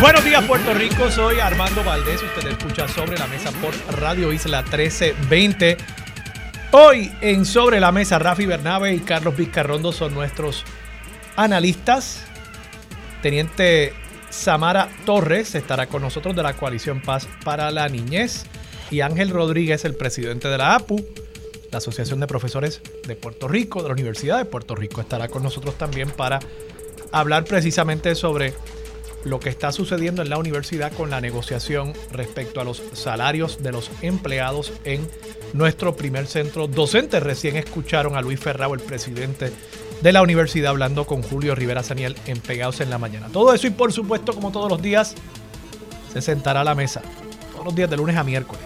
Buenos días Puerto Rico, soy Armando Valdés, usted escucha sobre la mesa por Radio Isla 1320. Hoy en Sobre la Mesa, Rafi Bernabe y Carlos Vizcarrondo son nuestros analistas. Teniente Samara Torres estará con nosotros de la coalición Paz para la Niñez y Ángel Rodríguez, el presidente de la APU, la Asociación de Profesores de Puerto Rico, de la Universidad de Puerto Rico, estará con nosotros también para hablar precisamente sobre lo que está sucediendo en la universidad con la negociación respecto a los salarios de los empleados en nuestro primer centro docente. Recién escucharon a Luis Ferrao, el presidente de la universidad, hablando con Julio Rivera Saniel en Pegados en la Mañana. Todo eso y por supuesto, como todos los días, se sentará a la mesa. Todos los días de lunes a miércoles.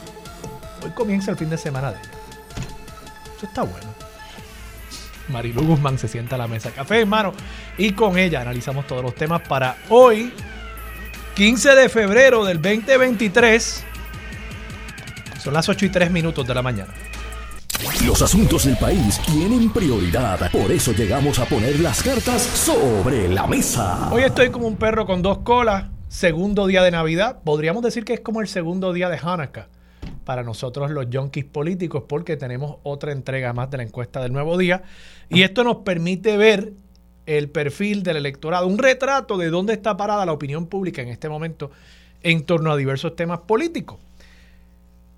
Hoy comienza el fin de semana de ella. Eso está bueno. Marilu Guzmán se sienta a la mesa. Café en mano. Y con ella analizamos todos los temas para hoy, 15 de febrero del 2023. Son las 8 y 3 minutos de la mañana. Los asuntos del país tienen prioridad. Por eso llegamos a poner las cartas sobre la mesa. Hoy estoy como un perro con dos colas. Segundo día de Navidad. Podríamos decir que es como el segundo día de Hanukkah para nosotros los junkies políticos porque tenemos otra entrega más de la encuesta del nuevo día y esto nos permite ver el perfil del electorado, un retrato de dónde está parada la opinión pública en este momento en torno a diversos temas políticos.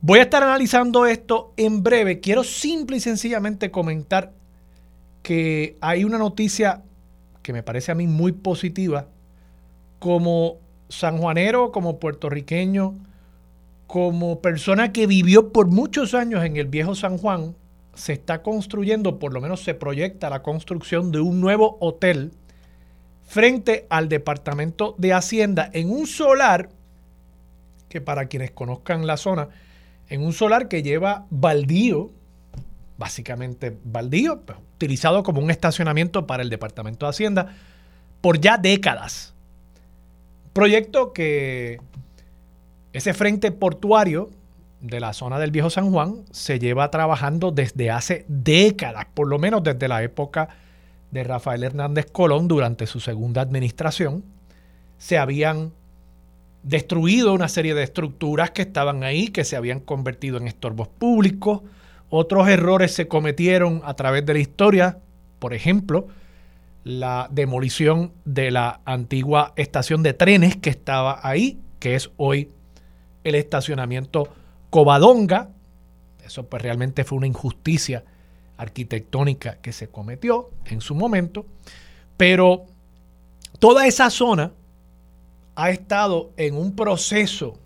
Voy a estar analizando esto en breve. Quiero simple y sencillamente comentar que hay una noticia que me parece a mí muy positiva como sanjuanero, como puertorriqueño, como persona que vivió por muchos años en el viejo San Juan, se está construyendo, por lo menos se proyecta la construcción de un nuevo hotel frente al Departamento de Hacienda en un solar que para quienes conozcan la zona, en un solar que lleva baldío, básicamente baldío, pues, utilizado como un estacionamiento para el Departamento de Hacienda por ya décadas. Proyecto que ese frente portuario de la zona del Viejo San Juan se lleva trabajando desde hace décadas, por lo menos desde la época de Rafael Hernández Colón durante su segunda administración. Se habían destruido una serie de estructuras que estaban ahí, que se habían convertido en estorbos públicos. Otros errores se cometieron a través de la historia, por ejemplo, la demolición de la antigua estación de trenes que estaba ahí, que es hoy el estacionamiento Covadonga. Eso pues realmente fue una injusticia arquitectónica que se cometió en su momento. Pero toda esa zona ha estado en un proceso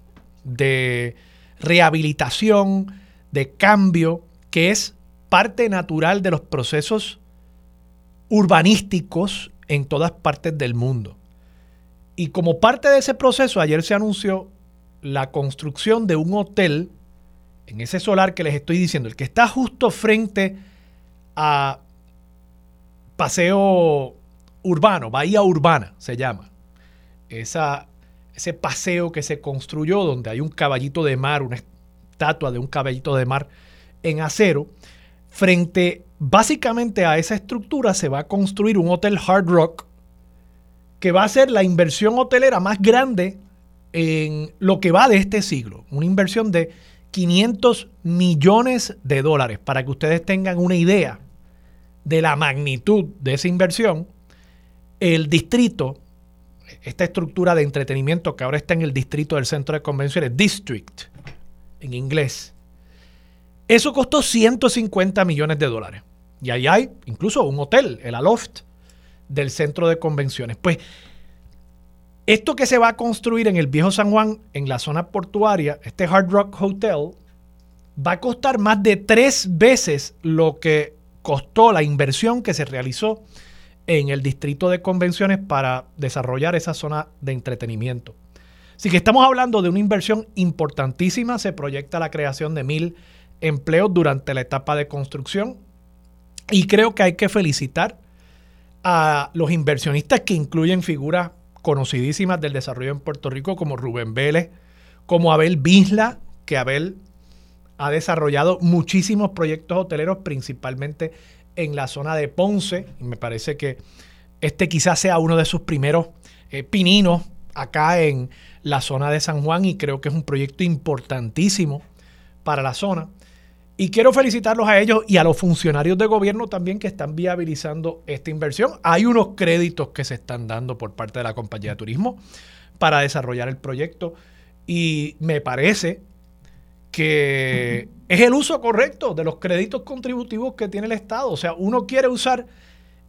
de rehabilitación, de cambio, que es parte natural de los procesos urbanísticos en todas partes del mundo. Y como parte de ese proceso, ayer se anunció la construcción de un hotel en ese solar que les estoy diciendo, el que está justo frente a Paseo Urbano, Bahía Urbana se llama. Esa, ese paseo que se construyó donde hay un caballito de mar, una estatua de un caballito de mar en acero, frente básicamente a esa estructura se va a construir un hotel Hard Rock que va a ser la inversión hotelera más grande en lo que va de este siglo. Una inversión de 500 millones de dólares. Para que ustedes tengan una idea de la magnitud de esa inversión, el distrito, esta estructura de entretenimiento que ahora está en el distrito del centro de convenciones, District, en inglés, eso costó 150 millones de dólares. Y ahí hay incluso un hotel, el Aloft, del centro de convenciones. Pues esto que se va a construir en el viejo San Juan, en la zona portuaria, este Hard Rock Hotel, va a costar más de tres veces lo que costó la inversión que se realizó en el distrito de convenciones para desarrollar esa zona de entretenimiento. Así que estamos hablando de una inversión importantísima. Se proyecta la creación de mil empleos durante la etapa de construcción. Y creo que hay que felicitar a los inversionistas que incluyen figuras conocidísimas del desarrollo en Puerto Rico como Rubén Vélez, como Abel Bisla, que Abel ha desarrollado muchísimos proyectos hoteleros, principalmente en la zona de Ponce. Y me parece que este quizás sea uno de sus primeros eh, pininos acá en la zona de San Juan y creo que es un proyecto importantísimo para la zona. Y quiero felicitarlos a ellos y a los funcionarios de gobierno también que están viabilizando esta inversión. Hay unos créditos que se están dando por parte de la compañía de turismo para desarrollar el proyecto y me parece que es el uso correcto de los créditos contributivos que tiene el Estado. O sea, uno quiere usar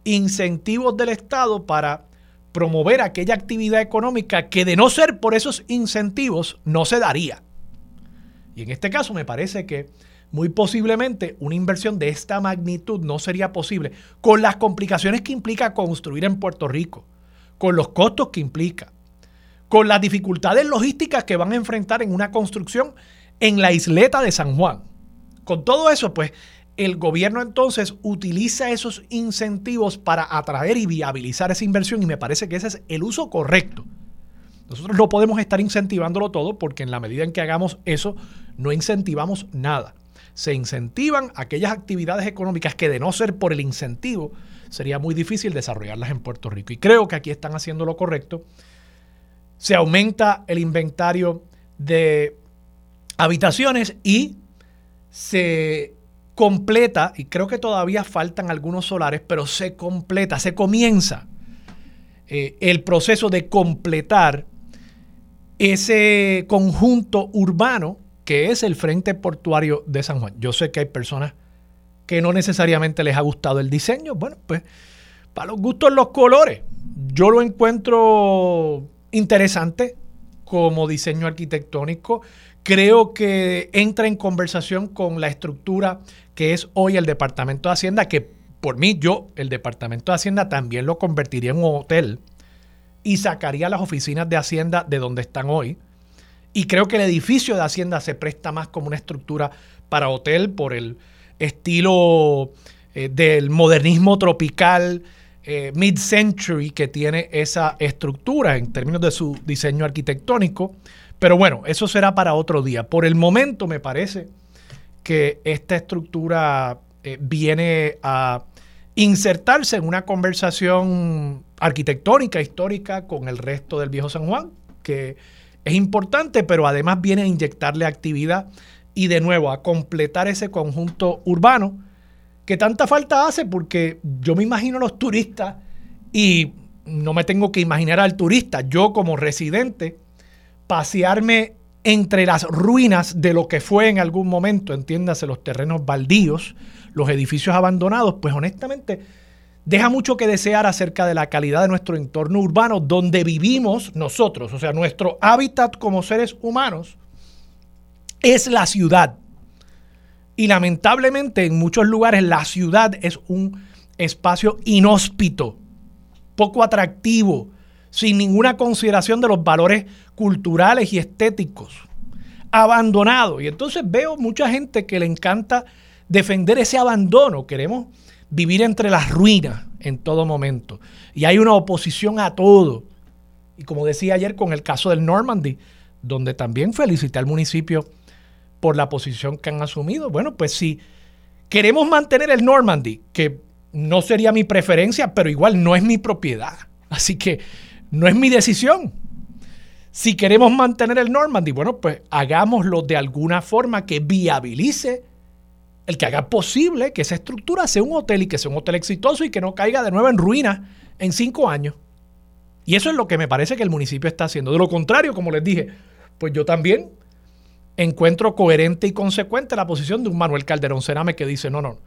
incentivos del Estado para promover aquella actividad económica que de no ser por esos incentivos no se daría. Y en este caso me parece que muy posiblemente una inversión de esta magnitud no sería posible con las complicaciones que implica construir en Puerto Rico, con los costos que implica, con las dificultades logísticas que van a enfrentar en una construcción en la isleta de San Juan. Con todo eso, pues el gobierno entonces utiliza esos incentivos para atraer y viabilizar esa inversión y me parece que ese es el uso correcto. Nosotros no podemos estar incentivándolo todo porque en la medida en que hagamos eso, no incentivamos nada se incentivan aquellas actividades económicas que de no ser por el incentivo, sería muy difícil desarrollarlas en Puerto Rico. Y creo que aquí están haciendo lo correcto. Se aumenta el inventario de habitaciones y se completa, y creo que todavía faltan algunos solares, pero se completa, se comienza eh, el proceso de completar ese conjunto urbano que es el Frente Portuario de San Juan. Yo sé que hay personas que no necesariamente les ha gustado el diseño. Bueno, pues para los gustos los colores. Yo lo encuentro interesante como diseño arquitectónico. Creo que entra en conversación con la estructura que es hoy el Departamento de Hacienda, que por mí yo, el Departamento de Hacienda también lo convertiría en un hotel y sacaría las oficinas de Hacienda de donde están hoy y creo que el edificio de Hacienda se presta más como una estructura para hotel por el estilo eh, del modernismo tropical eh, mid-century que tiene esa estructura en términos de su diseño arquitectónico. Pero bueno, eso será para otro día. Por el momento me parece que esta estructura eh, viene a insertarse en una conversación arquitectónica, histórica con el resto del viejo San Juan, que es importante, pero además viene a inyectarle actividad y de nuevo a completar ese conjunto urbano que tanta falta hace porque yo me imagino a los turistas y no me tengo que imaginar al turista, yo como residente, pasearme entre las ruinas de lo que fue en algún momento, entiéndase, los terrenos baldíos, los edificios abandonados, pues honestamente deja mucho que desear acerca de la calidad de nuestro entorno urbano donde vivimos nosotros, o sea, nuestro hábitat como seres humanos es la ciudad. Y lamentablemente en muchos lugares la ciudad es un espacio inhóspito, poco atractivo, sin ninguna consideración de los valores culturales y estéticos, abandonado. Y entonces veo mucha gente que le encanta defender ese abandono. Queremos vivir entre las ruinas en todo momento. Y hay una oposición a todo. Y como decía ayer con el caso del Normandy, donde también felicité al municipio por la posición que han asumido. Bueno, pues si queremos mantener el Normandy, que no sería mi preferencia, pero igual no es mi propiedad. Así que no es mi decisión. Si queremos mantener el Normandy, bueno, pues hagámoslo de alguna forma que viabilice el que haga posible que esa estructura sea un hotel y que sea un hotel exitoso y que no caiga de nuevo en ruinas en cinco años. Y eso es lo que me parece que el municipio está haciendo. De lo contrario, como les dije, pues yo también encuentro coherente y consecuente la posición de un Manuel Calderón Cerame que dice, no, no,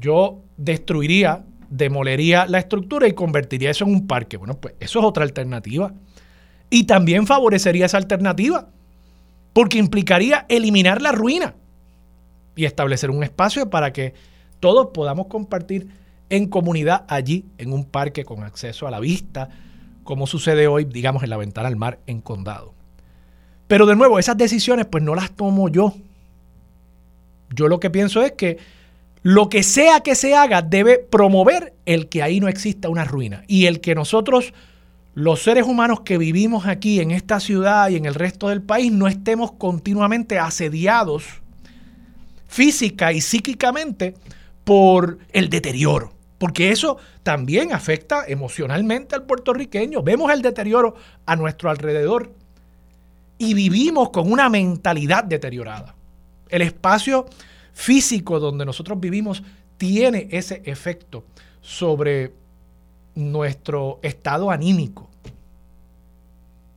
yo destruiría, demolería la estructura y convertiría eso en un parque. Bueno, pues eso es otra alternativa. Y también favorecería esa alternativa, porque implicaría eliminar la ruina y establecer un espacio para que todos podamos compartir en comunidad allí en un parque con acceso a la vista, como sucede hoy, digamos, en la ventana al mar en Condado. Pero de nuevo, esas decisiones pues no las tomo yo. Yo lo que pienso es que lo que sea que se haga debe promover el que ahí no exista una ruina y el que nosotros, los seres humanos que vivimos aquí en esta ciudad y en el resto del país, no estemos continuamente asediados física y psíquicamente por el deterioro. Porque eso también afecta emocionalmente al puertorriqueño. Vemos el deterioro a nuestro alrededor y vivimos con una mentalidad deteriorada. El espacio físico donde nosotros vivimos tiene ese efecto sobre nuestro estado anímico.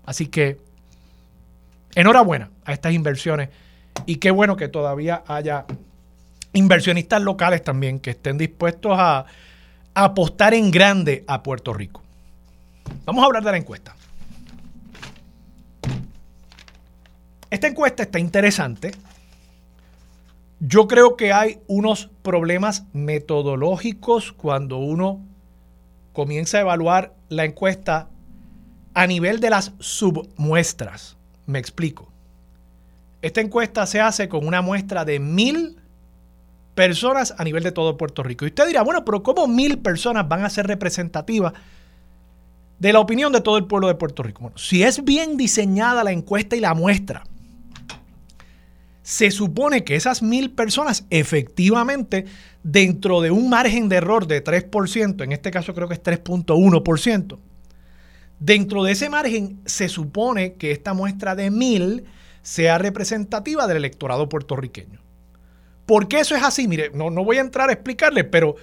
Así que enhorabuena a estas inversiones y qué bueno que todavía haya inversionistas locales también que estén dispuestos a, apostar en grande a Puerto Rico. Vamos a hablar de la encuesta. Esta encuesta está interesante yo creo que hay unos problemas metodológicos cuando uno comienza a evaluar la encuesta a nivel de las submuestras. Me explico. Esta encuesta se hace con una muestra de mil personas a nivel de todo Puerto Rico. Y usted dirá, bueno, pero ¿cómo mil personas van a ser representativas de la opinión de todo el pueblo de Puerto Rico? Bueno, si es bien diseñada la encuesta y la muestra, se supone que esas mil personas efectivamente dentro de un margen de error de 3%, en este caso creo que es 3.1%, dentro de ese margen se supone que esta muestra de mil sea representativa del electorado puertorriqueño. ¿Por qué eso es así? Mire, no, no voy a entrar a explicarle, pero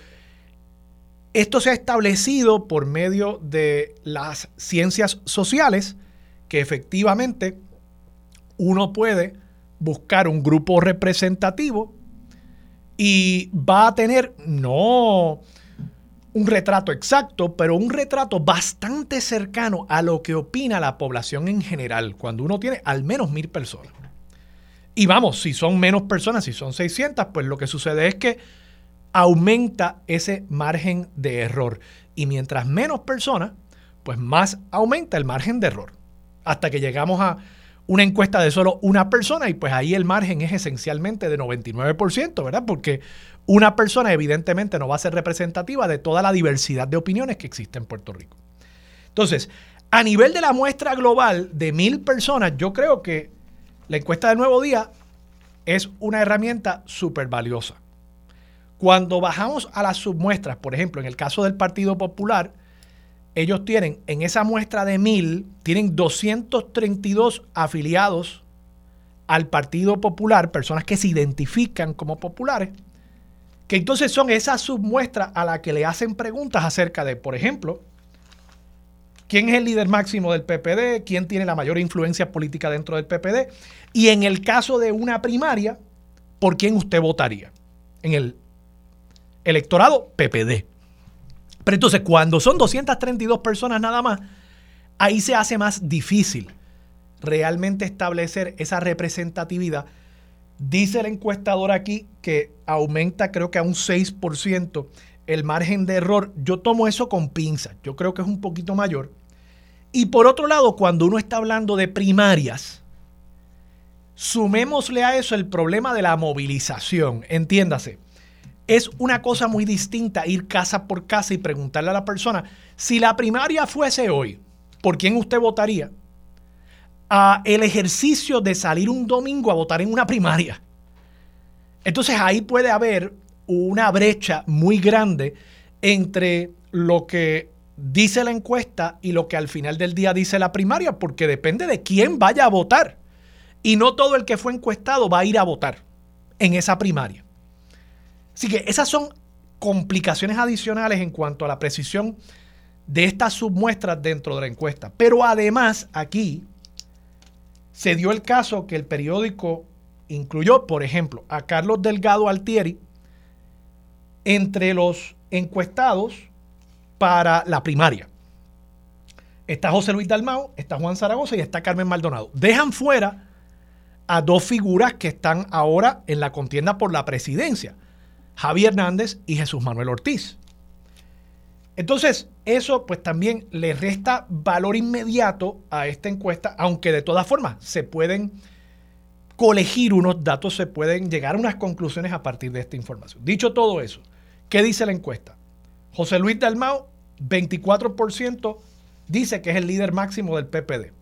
esto se ha establecido por medio de las ciencias sociales, que efectivamente uno puede buscar un grupo representativo y va a tener no un retrato exacto, pero un retrato bastante cercano a lo que opina la población en general, cuando uno tiene al menos mil personas. Y vamos, si son menos personas, si son 600, pues lo que sucede es que aumenta ese margen de error. Y mientras menos personas, pues más aumenta el margen de error. Hasta que llegamos a una encuesta de solo una persona y pues ahí el margen es esencialmente de 99%, ¿verdad? Porque una persona evidentemente no va a ser representativa de toda la diversidad de opiniones que existe en Puerto Rico. Entonces, a nivel de la muestra global de mil personas, yo creo que la encuesta del nuevo día es una herramienta súper valiosa. Cuando bajamos a las submuestras, por ejemplo, en el caso del Partido Popular, ellos tienen en esa muestra de mil, tienen 232 afiliados al Partido Popular, personas que se identifican como populares, que entonces son esas submuestras a las que le hacen preguntas acerca de, por ejemplo, quién es el líder máximo del PPD, quién tiene la mayor influencia política dentro del PPD, y en el caso de una primaria, ¿por quién usted votaría? En el electorado PPD. Pero entonces, cuando son 232 personas nada más, ahí se hace más difícil realmente establecer esa representatividad. Dice el encuestador aquí que aumenta creo que a un 6% el margen de error. Yo tomo eso con pinzas. Yo creo que es un poquito mayor. Y por otro lado, cuando uno está hablando de primarias, sumémosle a eso el problema de la movilización. Entiéndase es una cosa muy distinta ir casa por casa y preguntarle a la persona, si la primaria fuese hoy, ¿por quién usted votaría? El ejercicio de salir un domingo a votar en una primaria. Entonces ahí puede haber una brecha muy grande entre lo que dice la encuesta y lo que al final del día dice la primaria, porque depende de quién vaya a votar. Y no todo el que fue encuestado va a ir a votar en esa primaria. Así que esas son complicaciones adicionales en cuanto a la precisión de estas submuestras dentro de la encuesta. Pero además aquí se dio el caso que el periódico incluyó, por ejemplo, a Carlos Delgado Altieri entre los encuestados para la primaria. Está José Luis Dalmao, está Juan Zaragoza y está Carmen Maldonado. Dejan fuera a dos figuras que están ahora en la contienda por la presidencia. Javier Hernández y Jesús Manuel Ortiz. Entonces, eso pues también le resta valor inmediato a esta encuesta, aunque de todas formas se pueden colegir unos datos, se pueden llegar a unas conclusiones a partir de esta información. Dicho todo eso, ¿qué dice la encuesta? José Luis Dalmao, 24%, dice que es el líder máximo del PPD.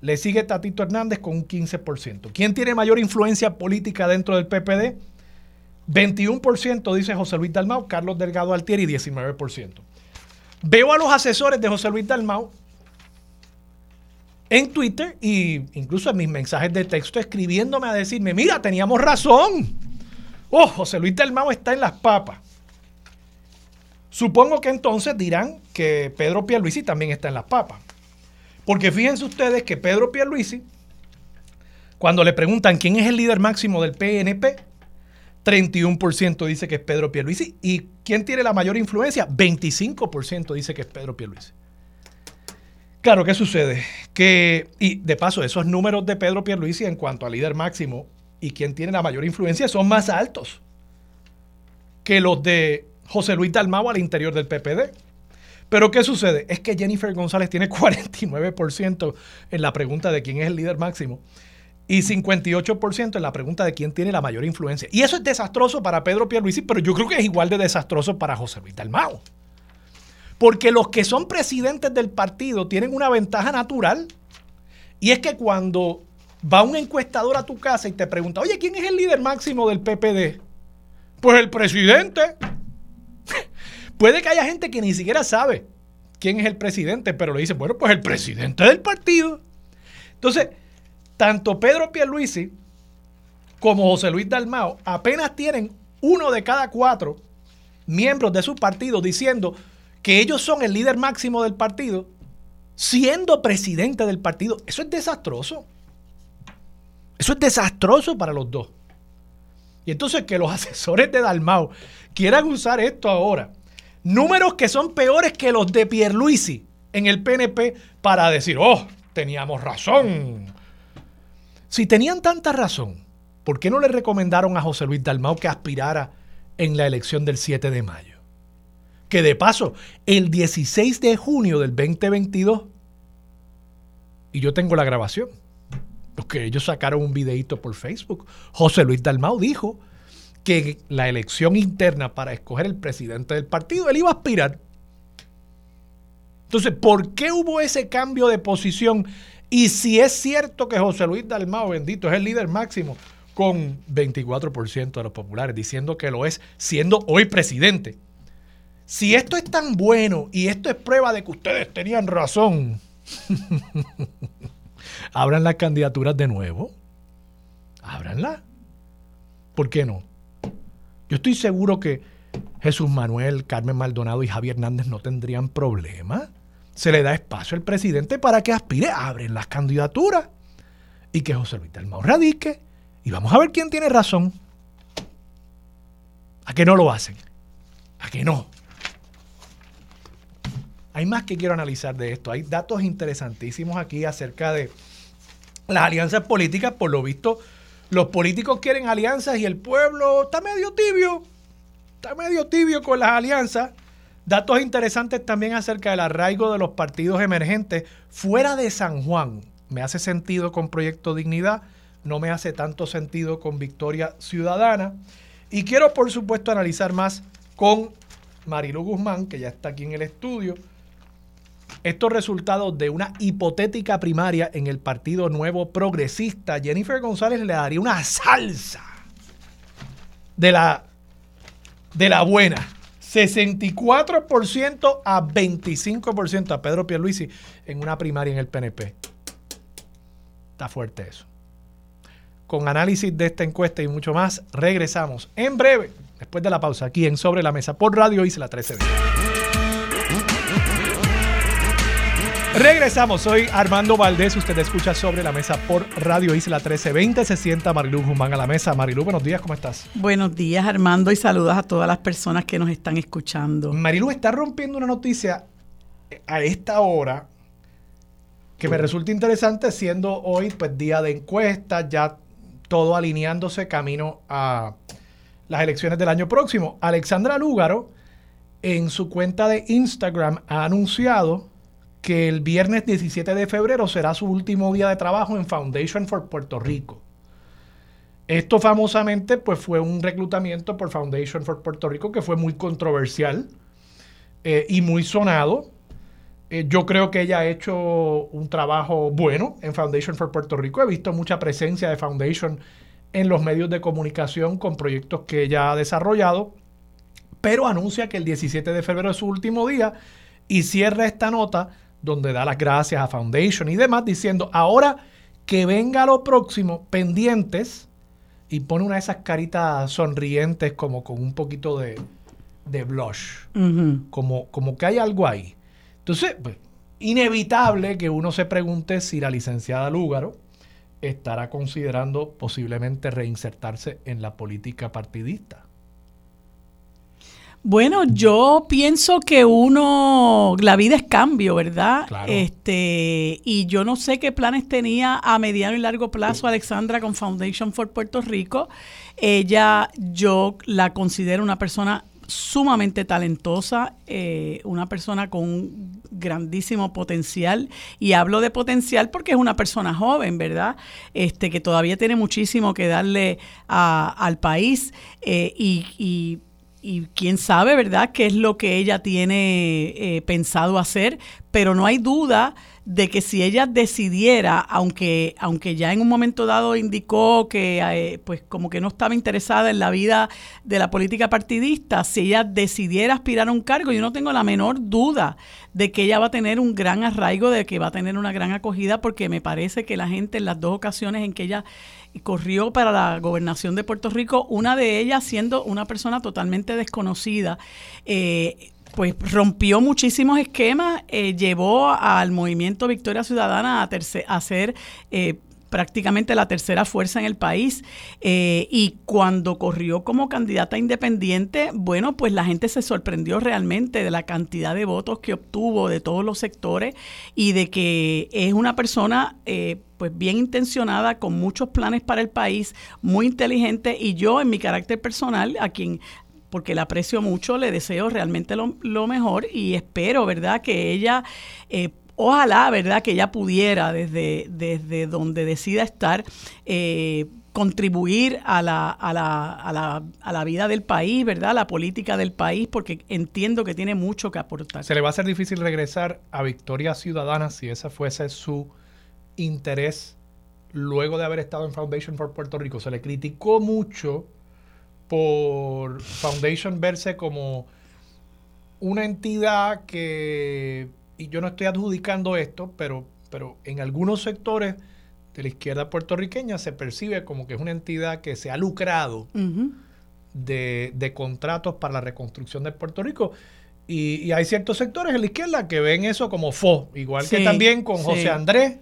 Le sigue Tatito Hernández con un 15%. ¿Quién tiene mayor influencia política dentro del PPD? 21% dice José Luis Dalmau, Carlos Delgado Altieri 19%. Veo a los asesores de José Luis Dalmau en Twitter e incluso en mis mensajes de texto escribiéndome a decirme, mira, teníamos razón. Oh, José Luis Dalmau está en las papas. Supongo que entonces dirán que Pedro Pierluisi también está en las papas. Porque fíjense ustedes que Pedro Pierluisi, cuando le preguntan quién es el líder máximo del PNP, 31% dice que es Pedro Pierluisi. ¿Y quién tiene la mayor influencia? 25% dice que es Pedro Pierluisi. Claro, ¿qué sucede? Que, y de paso, esos números de Pedro Pierluisi en cuanto al líder máximo y quién tiene la mayor influencia son más altos que los de José Luis Dalmau al interior del PPD. Pero ¿qué sucede? Es que Jennifer González tiene 49% en la pregunta de quién es el líder máximo y 58% en la pregunta de quién tiene la mayor influencia. Y eso es desastroso para Pedro Pierluisi, pero yo creo que es igual de desastroso para José Luis Dalmau. Porque los que son presidentes del partido tienen una ventaja natural y es que cuando va un encuestador a tu casa y te pregunta, oye, ¿quién es el líder máximo del PPD? Pues el presidente. Puede que haya gente que ni siquiera sabe quién es el presidente, pero le dice, bueno, pues el presidente del partido. Entonces, tanto Pedro Pierluisi como José Luis Dalmao apenas tienen uno de cada cuatro miembros de su partido diciendo que ellos son el líder máximo del partido, siendo presidente del partido. Eso es desastroso. Eso es desastroso para los dos. Y entonces que los asesores de Dalmao quieran usar esto ahora números que son peores que los de Pierluisi en el PNP para decir, oh, teníamos razón. Si tenían tanta razón, ¿por qué no le recomendaron a José Luis Dalmau que aspirara en la elección del 7 de mayo? Que de paso, el 16 de junio del 2022, y yo tengo la grabación, porque ellos sacaron un videito por Facebook, José Luis Dalmau dijo que la elección interna para escoger el presidente del partido, él iba a aspirar. Entonces, ¿por qué hubo ese cambio de posición? Y si es cierto que José Luis Dalmao, bendito, es el líder máximo, con 24% de los populares, diciendo que lo es, siendo hoy presidente. Si esto es tan bueno y esto es prueba de que ustedes tenían razón, abran las candidaturas de nuevo. Ábranlas. ¿Por qué no? Yo estoy seguro que Jesús Manuel, Carmen Maldonado y Javier Hernández no tendrían problema. Se le da espacio al presidente para que aspire, abren las candidaturas y que José Luis Dalmau radique y vamos a ver quién tiene razón. ¿A qué no lo hacen? ¿A qué no? Hay más que quiero analizar de esto. Hay datos interesantísimos aquí acerca de las alianzas políticas. Por lo visto, los políticos quieren alianzas y el pueblo está medio tibio. Está medio tibio con las alianzas. Datos interesantes también acerca del arraigo de los partidos emergentes fuera de San Juan. Me hace sentido con Proyecto Dignidad, no me hace tanto sentido con Victoria Ciudadana. Y quiero, por supuesto, analizar más con Marilu Guzmán, que ya está aquí en el estudio estos resultados de una hipotética primaria en el Partido Nuevo Progresista, Jennifer González le daría una salsa de la, de la buena. 64% a 25% a Pedro Pierluisi en una primaria en el PNP. Está fuerte eso. Con análisis de esta encuesta y mucho más, regresamos en breve, después de la pausa, aquí en Sobre la Mesa por Radio Isla 1320. Regresamos, soy Armando Valdés, usted escucha sobre la mesa por Radio Isla 1320, se sienta Marilu Guzmán a la mesa. Marilu, buenos días, ¿cómo estás? Buenos días Armando y saludos a todas las personas que nos están escuchando. Marilu está rompiendo una noticia a esta hora que me resulta interesante siendo hoy pues día de encuestas, ya todo alineándose camino a las elecciones del año próximo. Alexandra Lúgaro en su cuenta de Instagram ha anunciado que el viernes 17 de febrero será su último día de trabajo en Foundation for Puerto Rico. Esto famosamente pues fue un reclutamiento por Foundation for Puerto Rico que fue muy controversial eh, y muy sonado. Eh, yo creo que ella ha hecho un trabajo bueno en Foundation for Puerto Rico. He visto mucha presencia de Foundation en los medios de comunicación con proyectos que ella ha desarrollado, pero anuncia que el 17 de febrero es su último día y cierra esta nota donde da las gracias a Foundation y demás diciendo, ahora que venga lo próximo, pendientes y pone una de esas caritas sonrientes como con un poquito de, blush, como, como que hay algo ahí. Entonces, pues, inevitable que uno se pregunte si la licenciada Lúgaro estará considerando posiblemente reinsertarse en la política partidista. Bueno, yo pienso que uno, la vida es cambio, ¿verdad? Este, y yo no sé qué planes tenía a mediano y largo plazo Alexandra con Foundation for Puerto Rico. Ella, yo la considero una persona sumamente talentosa, eh, una persona con un grandísimo potencial. Y hablo de potencial porque es una persona joven, ¿verdad? Este, que todavía tiene muchísimo que darle al país. Eh, y y quién sabe, ¿verdad?, qué es lo que ella tiene eh, pensado hacer, pero no hay duda de que si ella decidiera, aunque, aunque ya en un momento dado indicó que eh, pues como que no estaba interesada en la vida de la política partidista, si ella decidiera aspirar a un cargo, yo no tengo la menor duda de que ella va a tener un gran arraigo, de que va a tener una gran acogida, porque me parece que la gente en las dos ocasiones en que ella corrió para la gobernación de Puerto Rico, una de ellas siendo una persona totalmente desconocida. Eh, pues rompió muchísimos esquemas, eh, llevó al movimiento Victoria Ciudadana a, a ser eh, prácticamente la tercera fuerza en el país. Eh, y cuando corrió como candidata independiente, bueno, pues la gente se sorprendió realmente de la cantidad de votos que obtuvo de todos los sectores y de que es una persona... Eh, pues bien intencionada, con muchos planes para el país, muy inteligente y yo en mi carácter personal, a quien porque la aprecio mucho, le deseo realmente lo, mejor y espero, ¿verdad?, que ella eh, ojalá, ¿verdad?, que ella pudiera desde, desde donde decida estar. Eh, contribuir a la, a, la, a, la, a la vida del país, ¿verdad? A la política del país, porque entiendo que tiene mucho que aportar. Se le va a hacer difícil regresar a Victoria Ciudadana si ese fuese su interés luego de haber estado en Foundation for Puerto Rico. Se le criticó mucho por Foundation verse como una entidad que y yo no estoy adjudicando esto, pero, pero en algunos sectores de la izquierda puertorriqueña se percibe como que es una entidad que se ha lucrado de, contratos para la reconstrucción de Puerto Rico. Y, hay ciertos sectores en la izquierda que ven eso como fo, igual que también con José Andrés,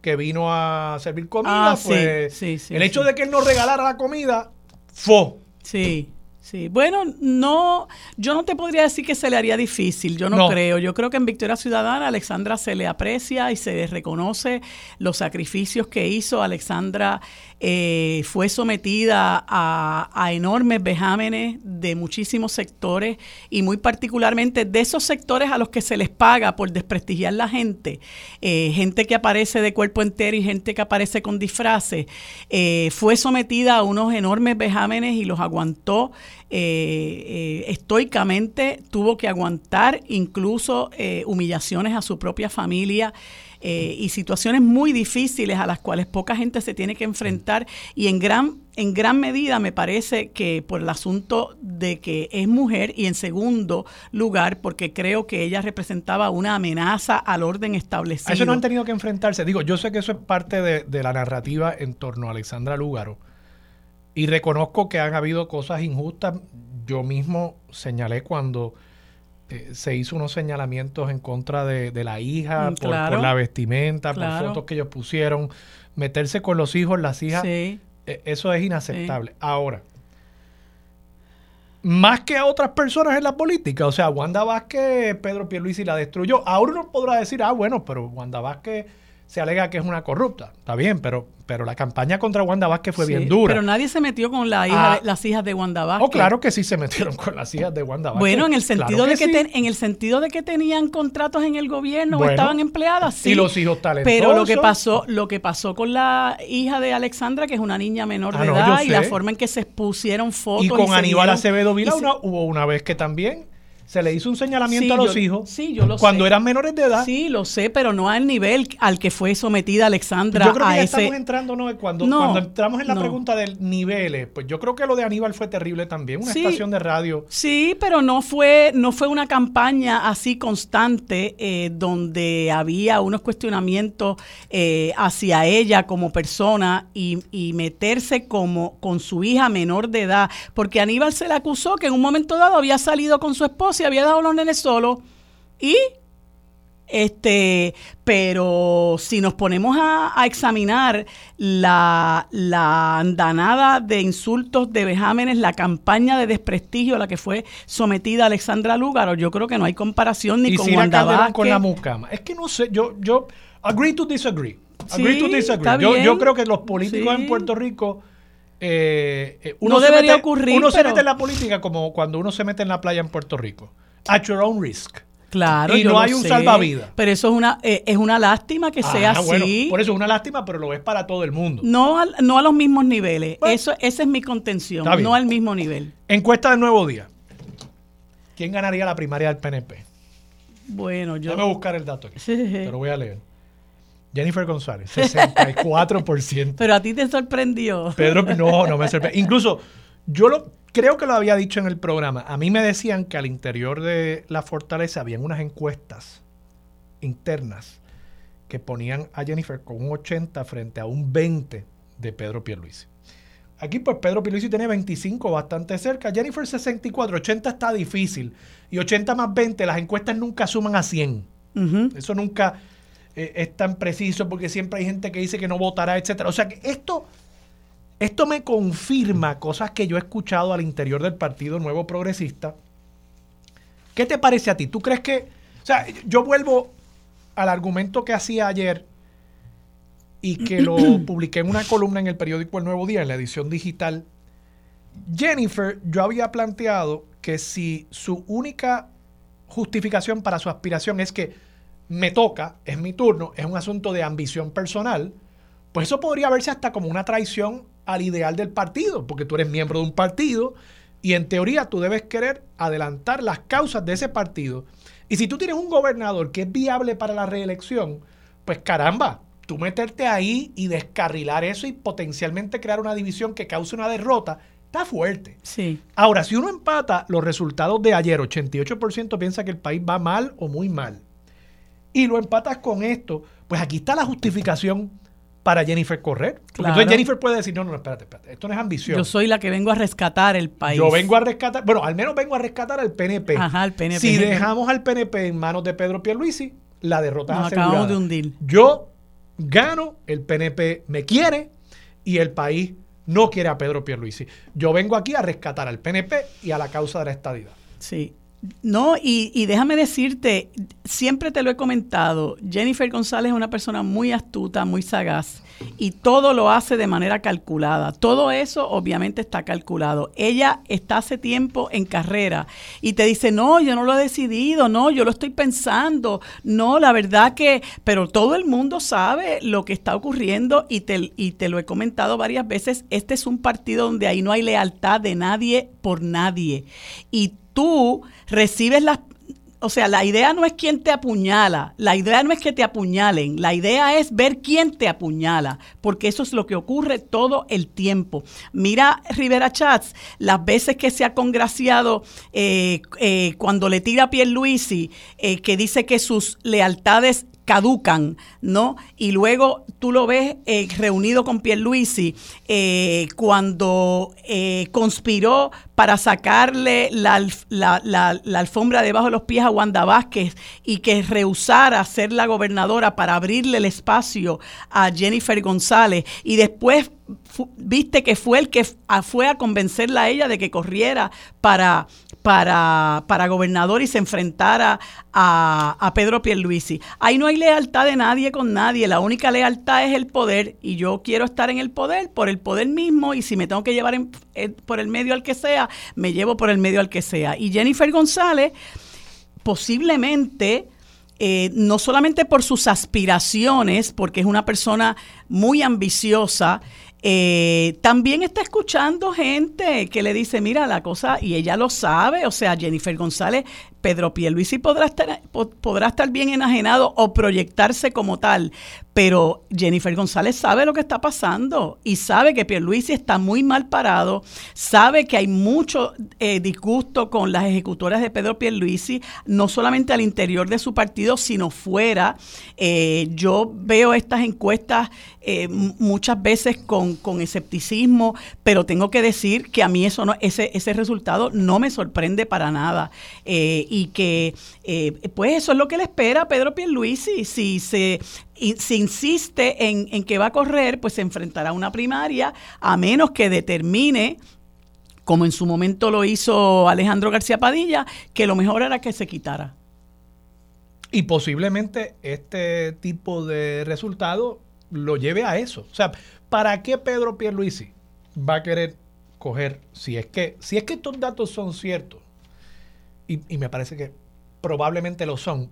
que vino a servir comida, ah, pues el hecho de que él nos regalara la comida, fo. Sí. Sí, bueno, no, yo no te podría decir que se le haría difícil, yo no, creo. Yo creo que en Victoria Ciudadana Alexandra se le aprecia y se le reconoce los sacrificios que hizo. Alexandra eh, fue sometida a, enormes vejámenes de muchísimos sectores y muy particularmente de esos sectores a los que se les paga por desprestigiar la gente, eh, gente que aparece de cuerpo entero y gente que aparece con disfraces, eh, fue sometida a unos enormes vejámenes y los aguantó estoicamente, tuvo que aguantar incluso humillaciones a su propia familia. Eh, y situaciones muy difíciles a las cuales poca gente se tiene que enfrentar y en gran en gran medida me parece que por el asunto de que es mujer y en segundo lugar porque creo que ella representaba una amenaza al orden establecido. A eso no han tenido que enfrentarse. Digo, yo sé que eso es parte de, de la narrativa en torno a Alexandra Lúgaro y reconozco que han habido cosas injustas. Yo mismo señalé cuando eh, se hizo unos señalamientos en contra de, la hija mm, por, la vestimenta, por fotos que ellos pusieron, meterse con los hijos, las hijas, eh, eso es inaceptable. Ahora, más que a otras personas en la política, o sea, Wanda Vázquez, Pedro Pierluisi la destruyó. Ahora uno podrá decir, ah, bueno, pero Wanda Vázquez se alega que es una corrupta. Está bien, pero pero la campaña contra Wanda Vázquez fue bien dura. Pero nadie se metió con la hija ah. las hijas de Wanda Vázquez. Oh, claro que sí se metieron con las hijas de Wanda Vázquez. Bueno, en el sentido de que, en el sentido de que tenían contratos en el gobierno o estaban empleadas, sí. Y los hijos talentosos. Pero lo que pasó, lo que pasó con la hija de Alexandra, que es una niña menor ah, de edad, y la forma en que se expusieron fotos. Y con Aníbal Acevedo Vila hubo una vez que también se le hizo un señalamiento a los hijos sí, yo lo cuando eran menores de edad. Sí, lo sé, pero no al nivel al que fue sometida Alexandra. Yo creo que ya estamos entrando, ¿no? Cuando, cuando entramos en la pregunta de niveles, pues yo creo que lo de Aníbal fue terrible también, una estación de radio. Sí, pero no fue, no fue una campaña así constante eh, donde había unos cuestionamientos eh, hacia ella como persona y, y meterse como con su hija menor de edad, porque Aníbal se le acusó que en un momento dado había salido con su esposa y había dado los nenes solo y este, pero si nos ponemos a, examinar la, la, andanada de insultos, de vejámenes, la campaña de desprestigio a la que fue sometida Alexandra Lúgaro, yo creo que no hay comparación ni con Wanda con la mucama. Es que no sé, yo, yo agree to disagree. Agree to disagree. Yo, yo, creo que los políticos en Puerto Rico eh, eh, uno no debería ocurrir. Uno se mete en la política como cuando uno se mete en la playa en Puerto Rico. At your own risk. Claro, y no hay un salvavidas. Pero eso es una eh, es una lástima que sea ah, así. por eso es una lástima, pero lo es para todo el mundo. No a, no a los mismos niveles. eso esa es mi contención, no al mismo nivel. Encuesta del Nuevo Día. ¿Quién ganaría la primaria del PNP? Bueno, yo Déjame buscar el dato aquí. Te lo voy a leer. Jennifer González, 64%. Pero a ti te sorprendió. Pedro, no, no me sorprendió. Incluso, yo lo creo que lo había dicho en el programa. A mí me decían que al interior de la fortaleza habían unas encuestas internas que ponían a Jennifer con un 80 frente a un 20 de Pedro Pierluisi. Aquí pues Pedro Pierluisi tiene 25 bastante cerca, Jennifer 64, 80 está difícil y 80 más 20 las encuestas nunca suman a 100. Eso nunca eh, es tan preciso porque siempre hay gente que dice que no votará, etcétera. O sea que esto, esto me confirma cosas que yo he escuchado al interior del Partido Nuevo Progresista. ¿Qué te parece a ti? ¿Tú crees que.? O sea, yo vuelvo al argumento que hacía ayer y que lo publiqué en una columna en el periódico El Nuevo Día, en la edición digital. Jennifer, yo había planteado que si su única justificación para su aspiración es que me toca, es mi turno, es un asunto de ambición personal, pues eso podría verse hasta como una traición al ideal del partido, porque tú eres miembro de un partido y en teoría tú debes querer adelantar las causas de ese partido. Y si tú tienes un gobernador que es viable para la reelección, pues caramba, tú meterte ahí y descarrilar eso y potencialmente crear una división que cause una derrota, está fuerte. Sí. Ahora, si uno empata los resultados de ayer, 88% piensa que el país va mal o muy mal y lo empatas con esto, pues aquí está la justificación para Jennifer correr. entonces Jennifer puede decir, no, no, espérate, espérate, esto no es ambición. Yo soy la que vengo a rescatar el país. Yo vengo a rescatar, bueno, al menos vengo a rescatar al PNP. Ajá, al PNP. Si dejamos al PNP en manos de Pedro Pierluisi, la derrota Nos acabamos de hundir. Yo gano, el PNP me quiere y el país no quiere a Pedro Pierluisi. Yo vengo aquí a rescatar al PNP y a la causa de la estadidad. Sí, no, y, déjame decirte, siempre te lo he comentado, Jennifer González es una persona muy astuta, muy sagaz, y todo lo hace de manera calculada. Todo eso obviamente está calculado. Ella está hace tiempo en carrera y te dice, no, yo no lo he decidido, no, yo lo estoy pensando, no, la verdad que, pero todo el mundo sabe lo que está ocurriendo y te, y te lo he comentado varias veces, este es un partido donde ahí no hay lealtad de nadie por nadie. Y tú recibes las... O sea, la idea no es quién te apuñala, la idea no es que te apuñalen, la idea es ver quién te apuñala, porque eso es lo que ocurre todo el tiempo. Mira Rivera Chats, las veces que se ha congraciado eh, eh, cuando le tira a Pierluisi, eh, que dice que sus lealtades caducan, ¿no? Y luego tú lo ves eh, reunido con Pierluisi eh, cuando eh, conspiró para sacarle la, la, alfombra debajo de los pies a Wanda Vázquez y que rehusara ser la gobernadora para abrirle el espacio a Jennifer González y después viste que fue el que fue a convencerla a ella de que corriera para, para, para gobernador y se enfrentara a, a, Pedro Pierluisi. Ahí no hay lealtad de nadie con nadie, la única lealtad es el poder y yo quiero estar en el poder por el poder mismo y si me tengo que llevar por el medio al que sea, me llevo por el medio al que sea. Y Jennifer González posiblemente... Eh, no solamente por sus aspiraciones, porque es una persona muy ambiciosa, eh, también está escuchando gente que le dice, mira la cosa, y ella lo sabe, o sea, Jennifer González Pedro Pierluisi podrá estar, podrá estar bien enajenado o proyectarse como tal, pero Jennifer González sabe lo que está pasando y sabe que Pierluisi está muy mal parado, sabe que hay mucho eh, disgusto con las ejecutoras de Pedro Pierluisi, no solamente al interior de su partido, sino fuera. Eh, yo veo estas encuestas eh, muchas veces con, con, escepticismo, pero tengo que decir que a mí eso no, ese, ese resultado no me sorprende para nada que eh, pues eso es lo que le espera a Pedro Pierluisi. Si se, si insiste en, en que va a correr, pues se enfrentará a una primaria, a menos que determine como en su momento lo hizo Alejandro García Padilla, que lo mejor era que se quitara. Y posiblemente este tipo de resultado lo lleve a eso. O sea, ¿para qué Pedro Pierluisi va a querer coger si es que si es que estos datos son ciertos? Y, me parece que probablemente lo son.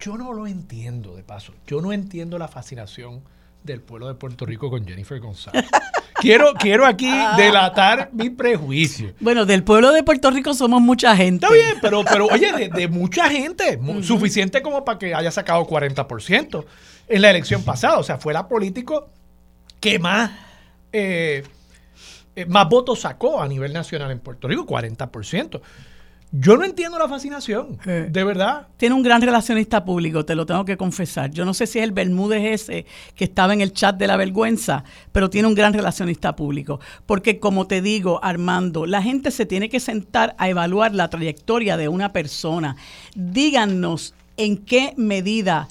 Yo, no lo entiendo, de paso. Yo no entiendo la fascinación del pueblo de Puerto Rico con Jennifer González. quiero, quiero aquí ah. delatar mi prejuicio. Bueno, del pueblo de Puerto Rico somos mucha gente. Está bien, pero, pero oye, de, mucha gente, suficiente como para que haya sacado 40% en la elección pasada. O sea, fue la político que más, eh, eh, más votos sacó a nivel nacional en Puerto Rico, 40%. Yo no entiendo la fascinación, de verdad. Tiene un gran relacionista público, te lo tengo que confesar. Yo no sé si es el Bermúdez ese que estaba en el chat de la vergüenza, pero tiene un gran relacionista público. Porque como te digo, Armando, la gente se tiene que sentar a evaluar la trayectoria de una persona. Díganos en qué medida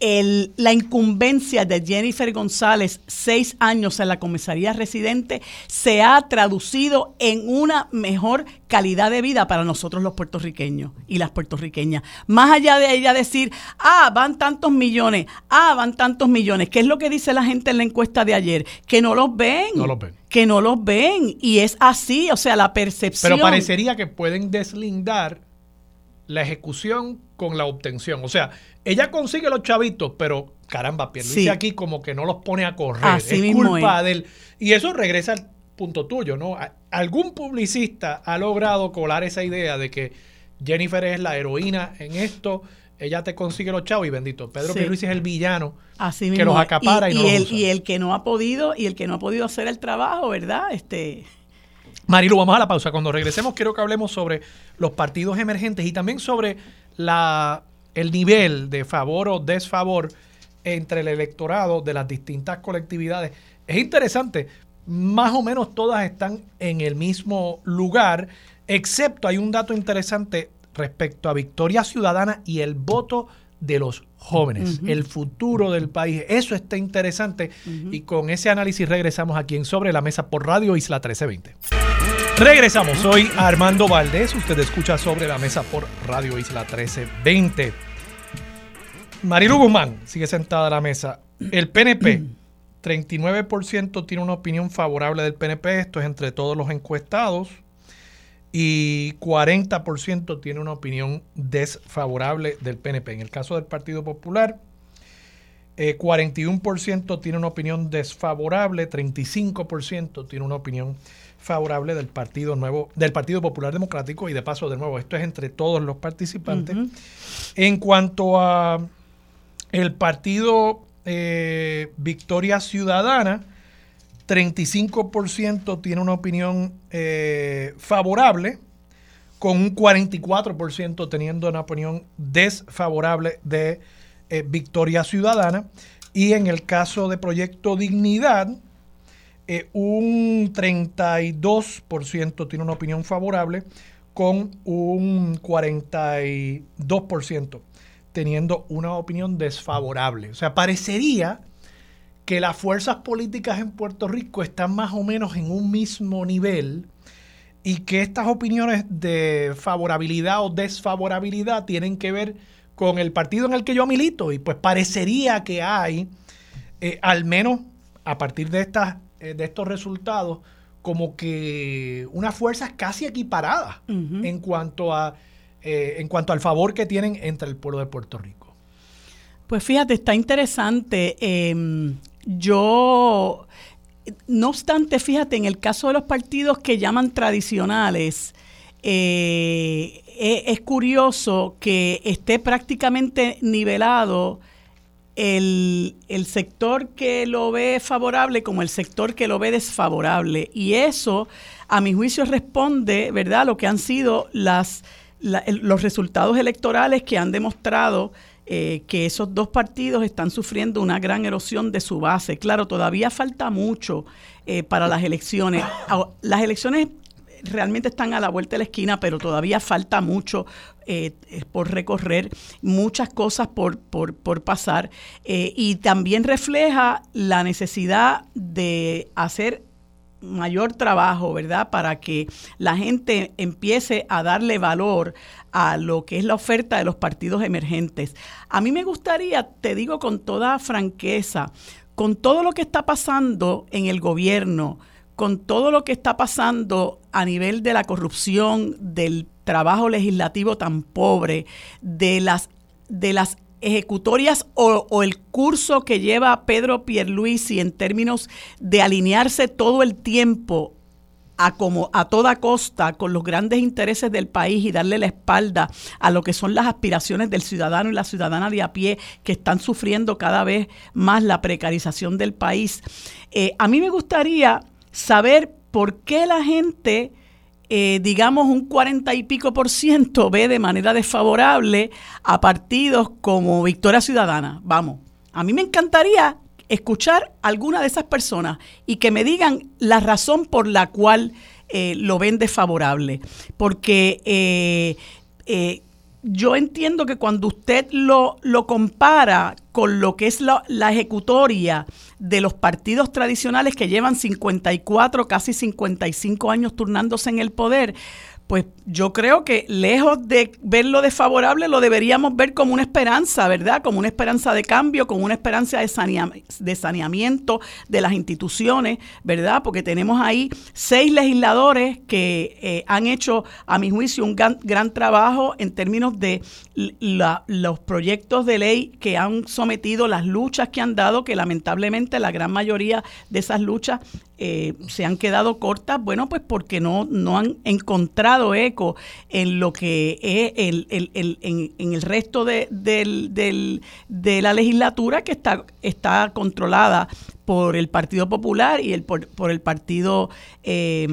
el, la incumbencia de Jennifer González, seis años en la comisaría residente, se ha traducido en una mejor calidad de vida para nosotros los puertorriqueños y las puertorriqueñas. Más allá de ella decir, ah, van tantos millones, ah, van tantos millones, ¿qué es lo que dice la gente en la encuesta de ayer? Que no los ven. No los ven. Que no los ven. Y es así, o sea, la percepción. Pero parecería que pueden deslindar la ejecución con la obtención. O sea, ella consigue los chavitos, pero caramba, pierde aquí como que no los pone a correr. es culpa de él. Y eso regresa al punto tuyo, ¿no? Algún publicista ha logrado colar esa idea de que Jennifer es la heroína en esto, ella te consigue los chavos y bendito. Pedro sí. es el villano que los acapara y, no el, Y el que no ha podido, y el que no ha podido hacer el trabajo, ¿verdad? Este Marilu, vamos a la pausa. Cuando regresemos, quiero que hablemos sobre los partidos emergentes y también sobre la, el nivel de favor o desfavor entre el electorado de las distintas colectividades. Es interesante, más o menos todas están en el mismo lugar, excepto hay un dato interesante respecto a Victoria Ciudadana y el voto de los jóvenes, el futuro del país. Eso está interesante y con ese análisis regresamos aquí en Sobre la Mesa por Radio Isla 1320. Regresamos, soy Armando Valdés, usted escucha Sobre la Mesa por Radio Isla 1320. Marilu Guzmán sigue sentada a la mesa. El PNP, 39% tiene una opinión favorable del PNP, esto es entre todos los encuestados y 40% tiene una opinión desfavorable del PNP. En el caso del Partido Popular, 41% eh, tiene una opinión desfavorable, 35% tiene una opinión favorable del Partido Nuevo, del Partido Popular Democrático y de paso de nuevo, esto es entre todos los participantes. En cuanto a el Partido eh, Victoria Ciudadana, 35% tiene una opinión eh, favorable, con un 44% teniendo una opinión desfavorable de eh, Victoria Ciudadana. Y en el caso de Proyecto Dignidad, eh, un 32% tiene una opinión favorable, con un 42% teniendo una opinión desfavorable. O sea, parecería que las fuerzas políticas en Puerto Rico están más o menos en un mismo nivel y que estas opiniones de favorabilidad o desfavorabilidad tienen que ver con el partido en el que yo milito y pues parecería que hay, eh, al menos a partir de, estas, eh, de estos resultados, como que unas fuerzas casi equiparadas en, cuanto a, eh, en cuanto al favor que tienen entre el pueblo de Puerto Rico. Pues fíjate, está interesante. Em, yo, no obstante, fíjate, en el caso de los partidos que llaman tradicionales, eh, e, es curioso que esté prácticamente nivelado el, sector que lo ve favorable como el sector que lo ve desfavorable. Y eso, a mi juicio, responde, ¿verdad?, a lo que han sido las, los resultados electorales que han demostrado eh, que esos dos partidos están sufriendo una gran erosión de su base. Claro, todavía falta mucho eh, para las elecciones. Las elecciones realmente están a la vuelta de la esquina, pero todavía falta mucho eh, por recorrer, muchas cosas por, por, por pasar, eh, y también refleja la necesidad de hacer mayor trabajo, ¿verdad? Para que la gente empiece a darle valor a lo que es la oferta de los partidos emergentes. A mí me gustaría, te digo con toda franqueza, con todo lo que está pasando en el gobierno, con todo lo que está pasando a nivel de la corrupción, del trabajo legislativo tan pobre, de las, de las ejecutorias o, el curso que lleva Pedro Pierluisi en términos de alinearse todo el tiempo a como a toda costa con los grandes intereses del país y darle la espalda a lo que son las aspiraciones del ciudadano y la ciudadana de a pie que están sufriendo cada vez más la precarización del país. Eh, a mí me gustaría saber por qué la gente, eh, digamos un cuarenta y pico por ciento, ve de manera desfavorable a partidos como Victoria Ciudadana. Vamos, a mí me encantaría escuchar a alguna de esas personas y que me digan la razón por la cual eh, lo ven desfavorable. Porque eh, yo entiendo que cuando usted lo, lo compara con lo que es la, la, ejecutoria de los partidos tradicionales que llevan 54, casi 55 años turnándose en el poder, pues yo creo que lejos de verlo desfavorable, lo deberíamos ver como una esperanza, ¿verdad? Como una esperanza de cambio, como una esperanza de, saneamiento de las instituciones, ¿verdad? Porque tenemos ahí seis legisladores que eh, han hecho, a mi juicio, un gran, gran trabajo en términos de los proyectos de ley que han sometido, las luchas que han dado, que lamentablemente la gran mayoría de esas luchas eh, se han quedado cortas, bueno, pues porque no, no han encontrado eco en lo que es el, en, el resto de, de la legislatura que está, está controlada por el Partido Popular y el, por, por el Partido... Eh,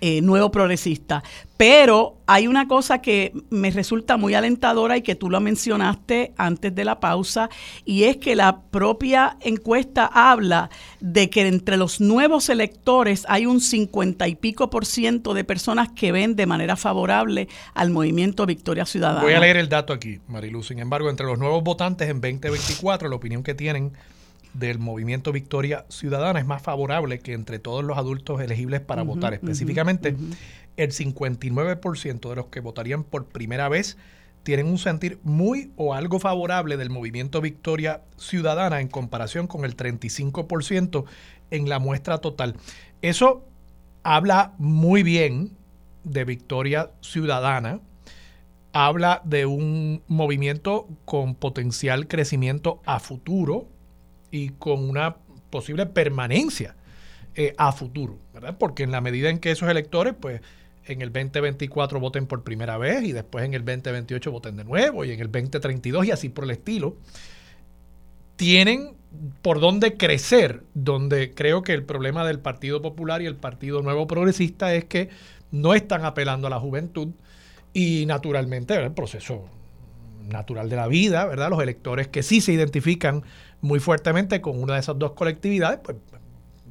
eh, nuevo progresista. Pero hay una cosa que me resulta muy alentadora y que tú lo mencionaste antes de la pausa, y es que la propia encuesta habla de que entre los nuevos electores hay un cincuenta y pico por ciento de personas que ven de manera favorable al movimiento Victoria Ciudadana. Voy a leer el dato aquí, Marilu. Sin embargo, entre los nuevos votantes en 2024, la opinión que tienen del movimiento Victoria Ciudadana es más favorable que entre todos los adultos elegibles para votar. Específicamente, el 59% de los que votarían por primera vez tienen un sentir muy o algo favorable del movimiento Victoria Ciudadana en comparación con el 35% en la muestra total. Eso habla muy bien de Victoria Ciudadana, habla de un movimiento con potencial crecimiento a futuro, y con una posible permanencia eh, a futuro, ¿verdad? Porque en la medida en que esos electores, pues en el 2024 voten por primera vez y después en el 2028 voten de nuevo y en el 2032 y así por el estilo, tienen por dónde crecer, donde creo que el problema del Partido Popular y el Partido Nuevo Progresista es que no están apelando a la juventud y naturalmente el proceso natural de la vida, ¿verdad? Los electores que sí se identifican muy fuertemente con una de esas dos colectividades, pues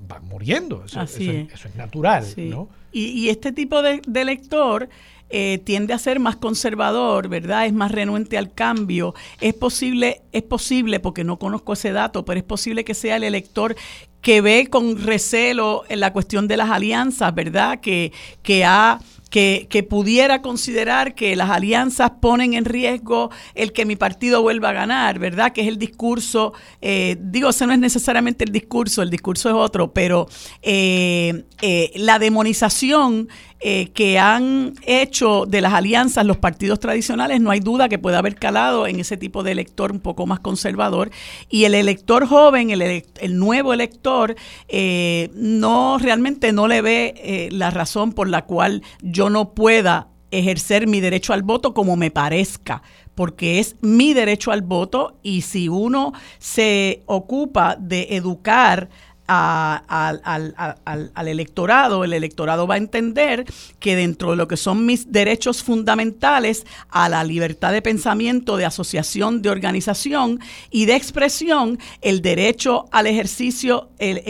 van muriendo. Eso, es. eso es. natural. ¿no? Y, este tipo de, elector eh, tiende a ser más conservador, ¿verdad? Es más renuente al cambio. Es posible, es posible, porque no conozco ese dato, pero es posible que sea el elector que ve con recelo en la cuestión de las alianzas, ¿verdad? Que, que ha que, pudiera considerar que las alianzas ponen en riesgo el que mi partido vuelva a ganar, ¿verdad? Que es el discurso, eh, digo, ese no es necesariamente el discurso, el discurso es otro, pero eh, eh, la demonización eh, que han hecho de las alianzas los partidos tradicionales, no hay duda que puede haber calado en ese tipo de elector un poco más conservador. Y el elector joven, el, el nuevo elector, eh, no realmente no le ve eh, la razón por la cual yo no pueda ejercer mi derecho al voto como me parezca, porque es mi derecho al voto y si uno se ocupa de educar al, electorado, el electorado va a entender que dentro de lo que son mis derechos fundamentales a la libertad de pensamiento, de asociación, de organización y de expresión, el derecho al ejercicio, el,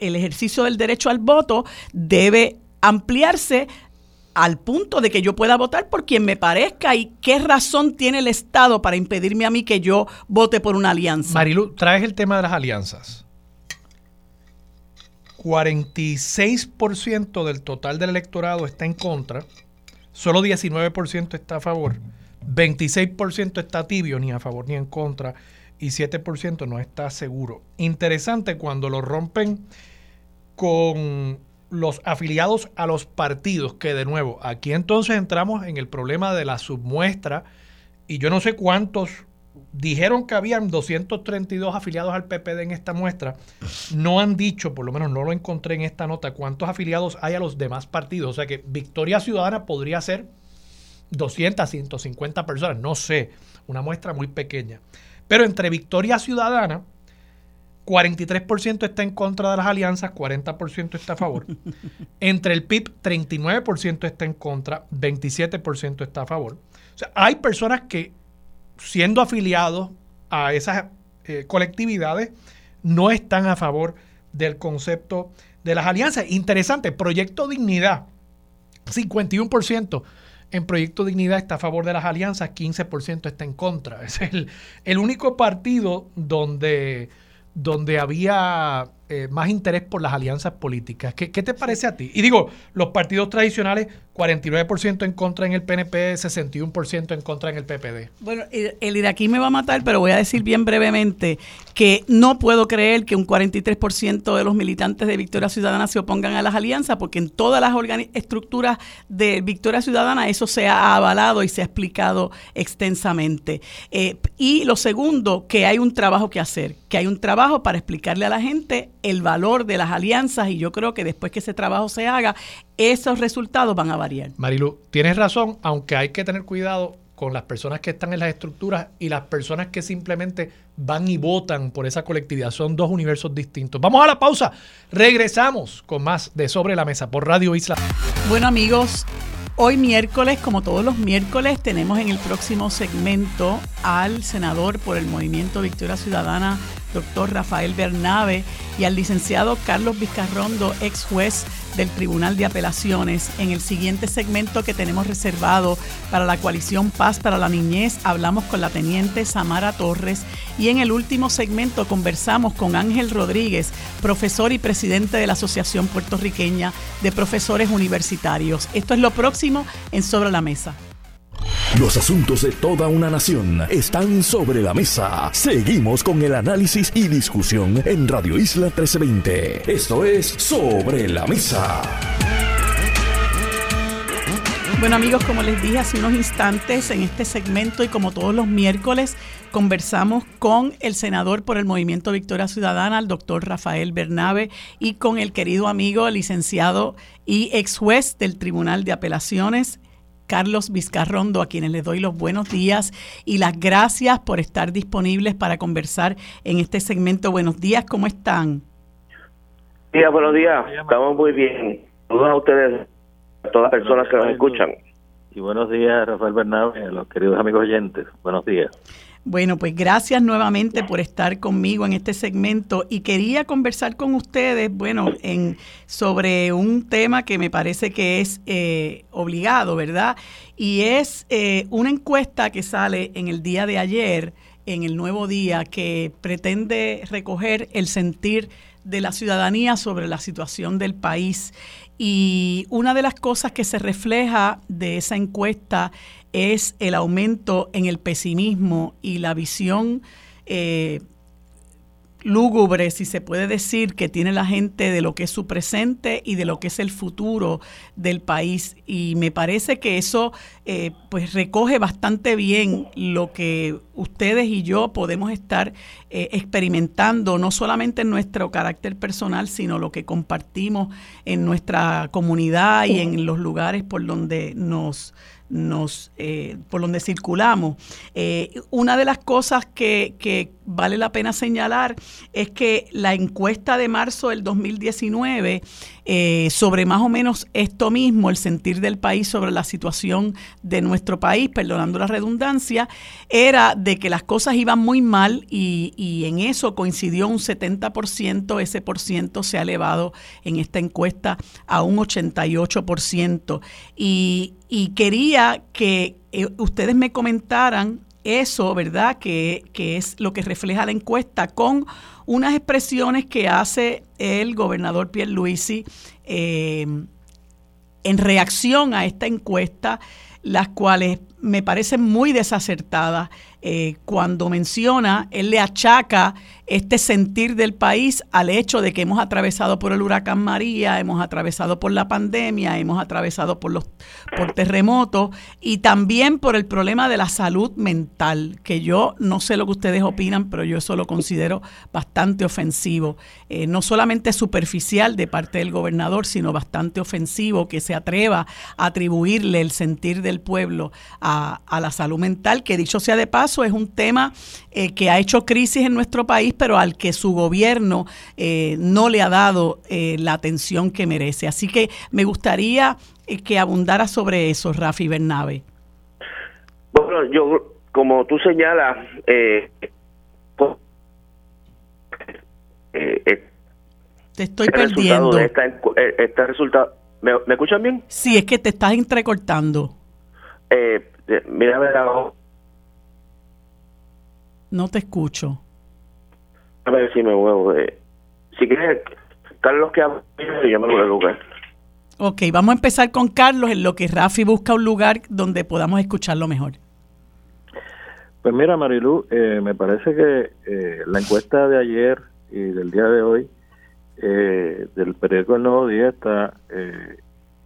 el ejercicio del derecho al voto debe ampliarse al punto de que yo pueda votar por quien me parezca y qué razón tiene el Estado para impedirme a mí que yo vote por una alianza. Marilu, traes el tema de las alianzas. 46% del total del electorado está en contra, solo 19% está a favor, 26% está tibio, ni a favor ni en contra, y 7% no está seguro. Interesante cuando lo rompen con los afiliados a los partidos, que de nuevo, aquí entonces entramos en el problema de la submuestra, y yo no sé cuántos dijeron que habían 232 afiliados al PPD en esta muestra. No han dicho, por lo menos no lo encontré en esta nota, cuántos afiliados hay a los demás partidos. O sea que Victoria Ciudadana podría ser 200, 150 personas, no sé, una muestra muy pequeña. Pero entre Victoria Ciudadana, 43% está en contra de las alianzas, 40% está a favor. Entre el PIB, 39% está en contra, 27% está a favor. O sea, hay personas que siendo afiliados a esas eh, colectividades, no están a favor del concepto de las alianzas. Interesante, Proyecto Dignidad, 51% en Proyecto Dignidad está a favor de las alianzas, 15% está en contra. Es el, el único partido donde, donde había eh, más interés por las alianzas políticas. ¿Qué, te parece a ti? Y digo, los partidos tradicionales, 49% en contra en el PNP, 61% en contra en el PPD. Bueno, el iraquí me va a matar, pero voy a decir bien brevemente que no puedo creer que un 43% de los militantes de Victoria Ciudadana se opongan a las alianzas, porque en todas las estructuras de Victoria Ciudadana eso se ha avalado y se ha explicado extensamente. Eh, y lo segundo, que hay un trabajo que hacer, que hay un trabajo para explicarle a la gente el valor de las alianzas y yo creo que después que ese trabajo se haga, esos resultados van a variar. Marilu, tienes razón, aunque hay que tener cuidado con las personas que están en las estructuras y las personas que simplemente van y votan por esa colectividad. Son dos universos distintos. Vamos a la pausa. Regresamos con más de Sobre la Mesa por Radio Isla. Bueno amigos, Hoy miércoles, como todos los miércoles, tenemos en el próximo segmento al senador por el Movimiento Victoria Ciudadana, doctor Rafael Bernabe, y al licenciado Carlos Vizcarrondo, ex juez del Tribunal de Apelaciones. En el siguiente segmento que tenemos reservado para la coalición Paz para la Niñez, hablamos con la teniente Samara Torres y en el último segmento conversamos con Ángel Rodríguez, profesor y presidente de la Asociación Puertorriqueña de Profesores Universitarios. Esto es lo próximo en Sobre la Mesa. Los asuntos de toda una nación están sobre la mesa. Seguimos con el análisis y discusión en Radio Isla 1320. Esto es Sobre la Mesa. Bueno amigos, como les dije hace unos instantes en este segmento y como todos los miércoles, conversamos con el senador por el Movimiento Victoria Ciudadana, el doctor Rafael Bernabe, y con el querido amigo, licenciado y ex juez del Tribunal de Apelaciones, Carlos Vizcarrondo, a quienes les doy los buenos días y las gracias por estar disponibles para conversar en este segmento. Buenos días, ¿cómo están? Días, buenos días, estamos muy bien. Saludos a ustedes, a todas las personas que nos escuchan. Y buenos días, Rafael Bernabé, a los queridos amigos oyentes. Buenos días. Bueno, pues gracias nuevamente por estar conmigo en este segmento y quería conversar con ustedes, bueno, en, sobre un tema que me parece que es eh, obligado, ¿verdad? Y es eh, una encuesta que sale en el día de ayer, en el nuevo día, que pretende recoger el sentir de la ciudadanía sobre la situación del país. Y una de las cosas que se refleja de esa encuesta es el aumento en el pesimismo y la visión eh, lúgubre, si se puede decir, que tiene la gente de lo que es su presente y de lo que es el futuro del país. Y me parece que eso eh, pues recoge bastante bien lo que ustedes y yo podemos estar eh, experimentando, no solamente en nuestro carácter personal, sino lo que compartimos en nuestra comunidad y en los lugares por donde nos nos eh, por donde circulamos. Una de las cosas que, vale la pena señalar es que la encuesta de marzo del 2019 eh, sobre más o menos esto mismo, el sentir del país sobre la situación de nuestro país, perdonando la redundancia, era de que las cosas iban muy mal y, y en eso coincidió un 70%, ese por ciento se ha elevado en esta encuesta a un 88%. Y, y quería que eh, ustedes me comentaran eso, ¿verdad? Que, que, es lo que refleja la encuesta con unas expresiones que hace el gobernador Pierre Luisi eh, en reacción a esta encuesta, las cuales me parecen muy desacertadas eh, cuando menciona, él le achaca este sentir del país al hecho de que hemos atravesado por el huracán María, hemos atravesado por la pandemia, hemos atravesado por los por terremotos y también por el problema de la salud mental, que yo no sé lo que ustedes opinan, pero yo eso lo considero bastante ofensivo, eh, no solamente superficial de parte del gobernador, sino bastante ofensivo que se atreva a atribuirle el sentir del pueblo a, a la salud mental, que dicho sea de paso, es un tema eh, que ha hecho crisis en nuestro país, pero al que su gobierno eh, no le ha dado eh, la atención que merece. Así que me gustaría que abundara sobre eso, Rafi Bernabe. Bueno, yo, como tú señalas, te estoy perdiendo. este resultado, ¿me, escuchan bien? Sí, es que te estás entrecortando. mira, a ver, no te escucho. A ver si me muevo. si quieres, Carlos, que yo me voy lugar. Ok, vamos a empezar con Carlos en lo que Rafi busca un lugar donde podamos escucharlo mejor. Pues mira, Marilu, eh, me parece que eh, la encuesta de ayer y del día de hoy eh, del periódico El Nuevo Día está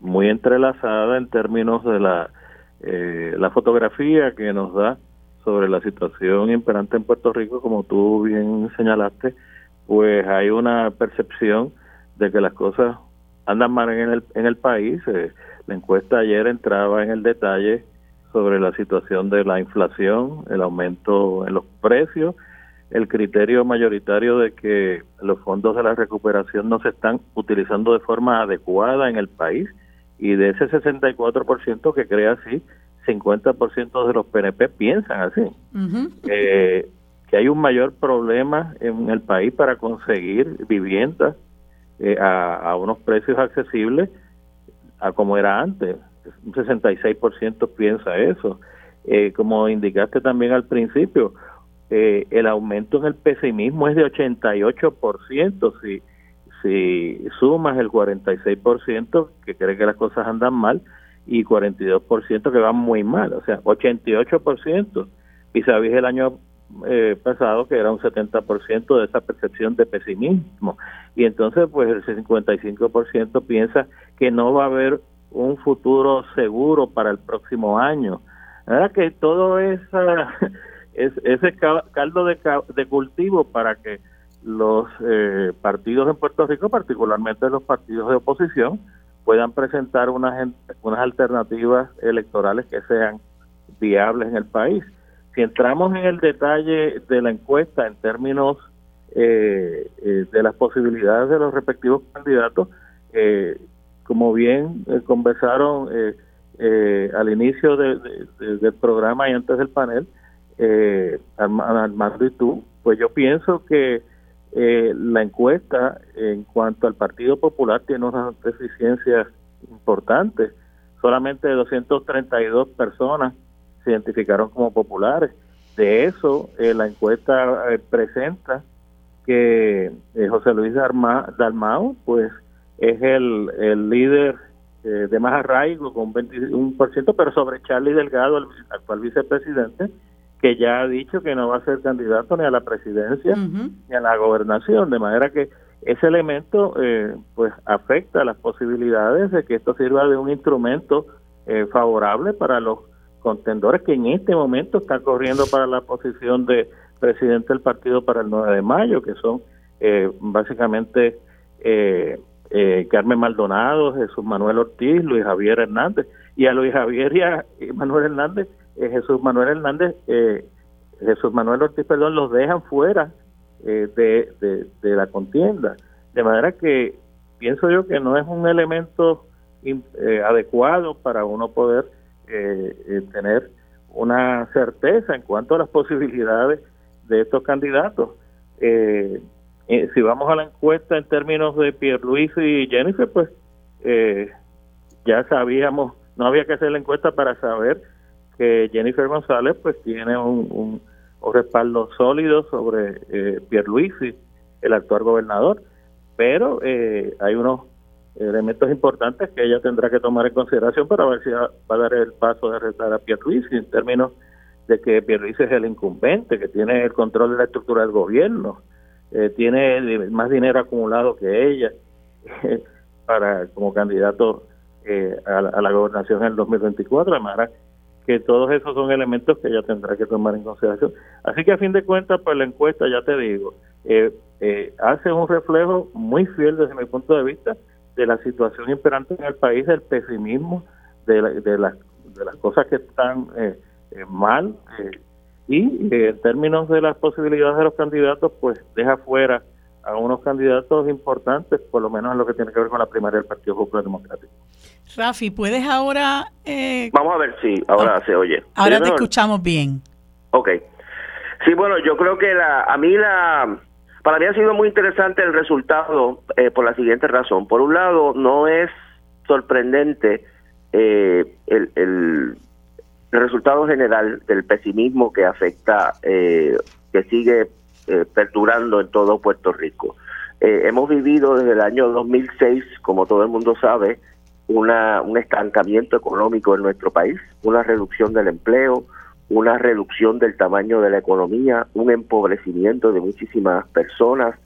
muy entrelazada en términos de la, la fotografía que nos da sobre la situación imperante en Puerto Rico, como tú bien señalaste, pues hay una percepción de que las cosas andan mal en el, en el país. Eh, la encuesta ayer entraba en el detalle sobre la situación de la inflación, el aumento en los precios, el criterio mayoritario de que los fondos de la recuperación no se están utilizando de forma adecuada en el país y de ese 64% que crea así 50% de los PNP piensan así. Eh, que hay un mayor problema en el país para conseguir viviendas eh, a, unos precios accesibles a como era antes. Un 66% piensa eso. Eh, como indicaste también al principio, el aumento en el pesimismo es de 88%. Si, si sumas el 46% que cree que las cosas andan mal, y 42% que van muy mal, o sea, 88% vis a vis el año eh, pasado que era un 70% de esa percepción de pesimismo y entonces pues el 55% piensa que no va a haber un futuro seguro para el próximo año. Ahora que todo esa, es, ese caldo de, de cultivo para que los eh, partidos en Puerto Rico, particularmente los partidos de oposición, puedan presentar unas, unas alternativas electorales que sean viables en el país. Si entramos en el detalle de la encuesta en términos eh, eh, de las posibilidades de los respectivos candidatos, eh, como bien conversaron al inicio del programa y antes del panel, eh, Armando y tú, pues yo pienso que eh, la encuesta en cuanto al Partido Popular tiene unas deficiencias importantes. Solamente 232 personas se identificaron como populares. De eso, eh, la encuesta presenta que José Luis Dalmao, pues es el, el líder de más arraigo con un 21%, pero sobre Charlie Delgado, el actual vicepresidente, que ya ha dicho que no va a ser candidato ni a la presidencia ni a la gobernación, de manera que ese elemento eh, pues afecta las posibilidades de que esto sirva de un instrumento eh, favorable para los contendores que en este momento están corriendo para la posición de presidente del partido para el 9 de mayo, que son eh, básicamente Carmen Maldonado, Jesús Manuel Ortiz, Luis Javier Hernández, y a Luis Javier y a Manuel Hernández eh, Jesús Manuel Hernández, eh, Jesús Manuel Ortiz, perdón, los dejan fuera eh, de, la contienda. De manera que pienso yo que no es un elemento adecuado para uno poder tener una certeza en cuanto a las posibilidades de estos candidatos. si vamos a la encuesta en términos de Pierre Luis y Jennifer, pues ya sabíamos, no había que hacer la encuesta para saber que Jennifer González pues tiene un, respaldo sólido sobre eh, Pierluisi, el actual gobernador, pero eh, hay unos elementos importantes que ella tendrá que tomar en consideración para ver si va a dar el paso de retar a Pierluisi en términos de que Pierluisi es el incumbente, que tiene el control de la estructura del gobierno, eh, tiene más dinero acumulado que ella para como candidato eh, a, la gobernación en el 2024, de manera que todos esos son elementos que ella tendrá que tomar en consideración. Así que a fin de cuentas, pues la encuesta, ya te digo, eh, eh, hace un reflejo muy fiel desde mi punto de vista de la situación imperante en el país, del pesimismo, de, de, las, de las cosas que están eh, mal y en términos de las posibilidades de los candidatos, pues deja fuera a unos candidatos importantes, por lo menos en lo que tiene que ver con la primaria del Partido Popular Democrático. Rafi, ¿puedes ahora...? Eh... Vamos a ver si ahora se oye. Ahora te escuchamos bien. Ok. Sí, bueno, yo creo que la, a mí la... Para mí ha sido muy interesante el resultado eh, por la siguiente razón. Por un lado, no es sorprendente eh, el, el, resultado general del pesimismo que afecta, eh, que sigue eh, perdurando en todo Puerto Rico. Eh, hemos vivido desde el año 2006, como todo el mundo sabe, una, un estancamiento económico en nuestro país, una reducción del empleo, una reducción del tamaño de la economía, un empobrecimiento de muchísimas personas,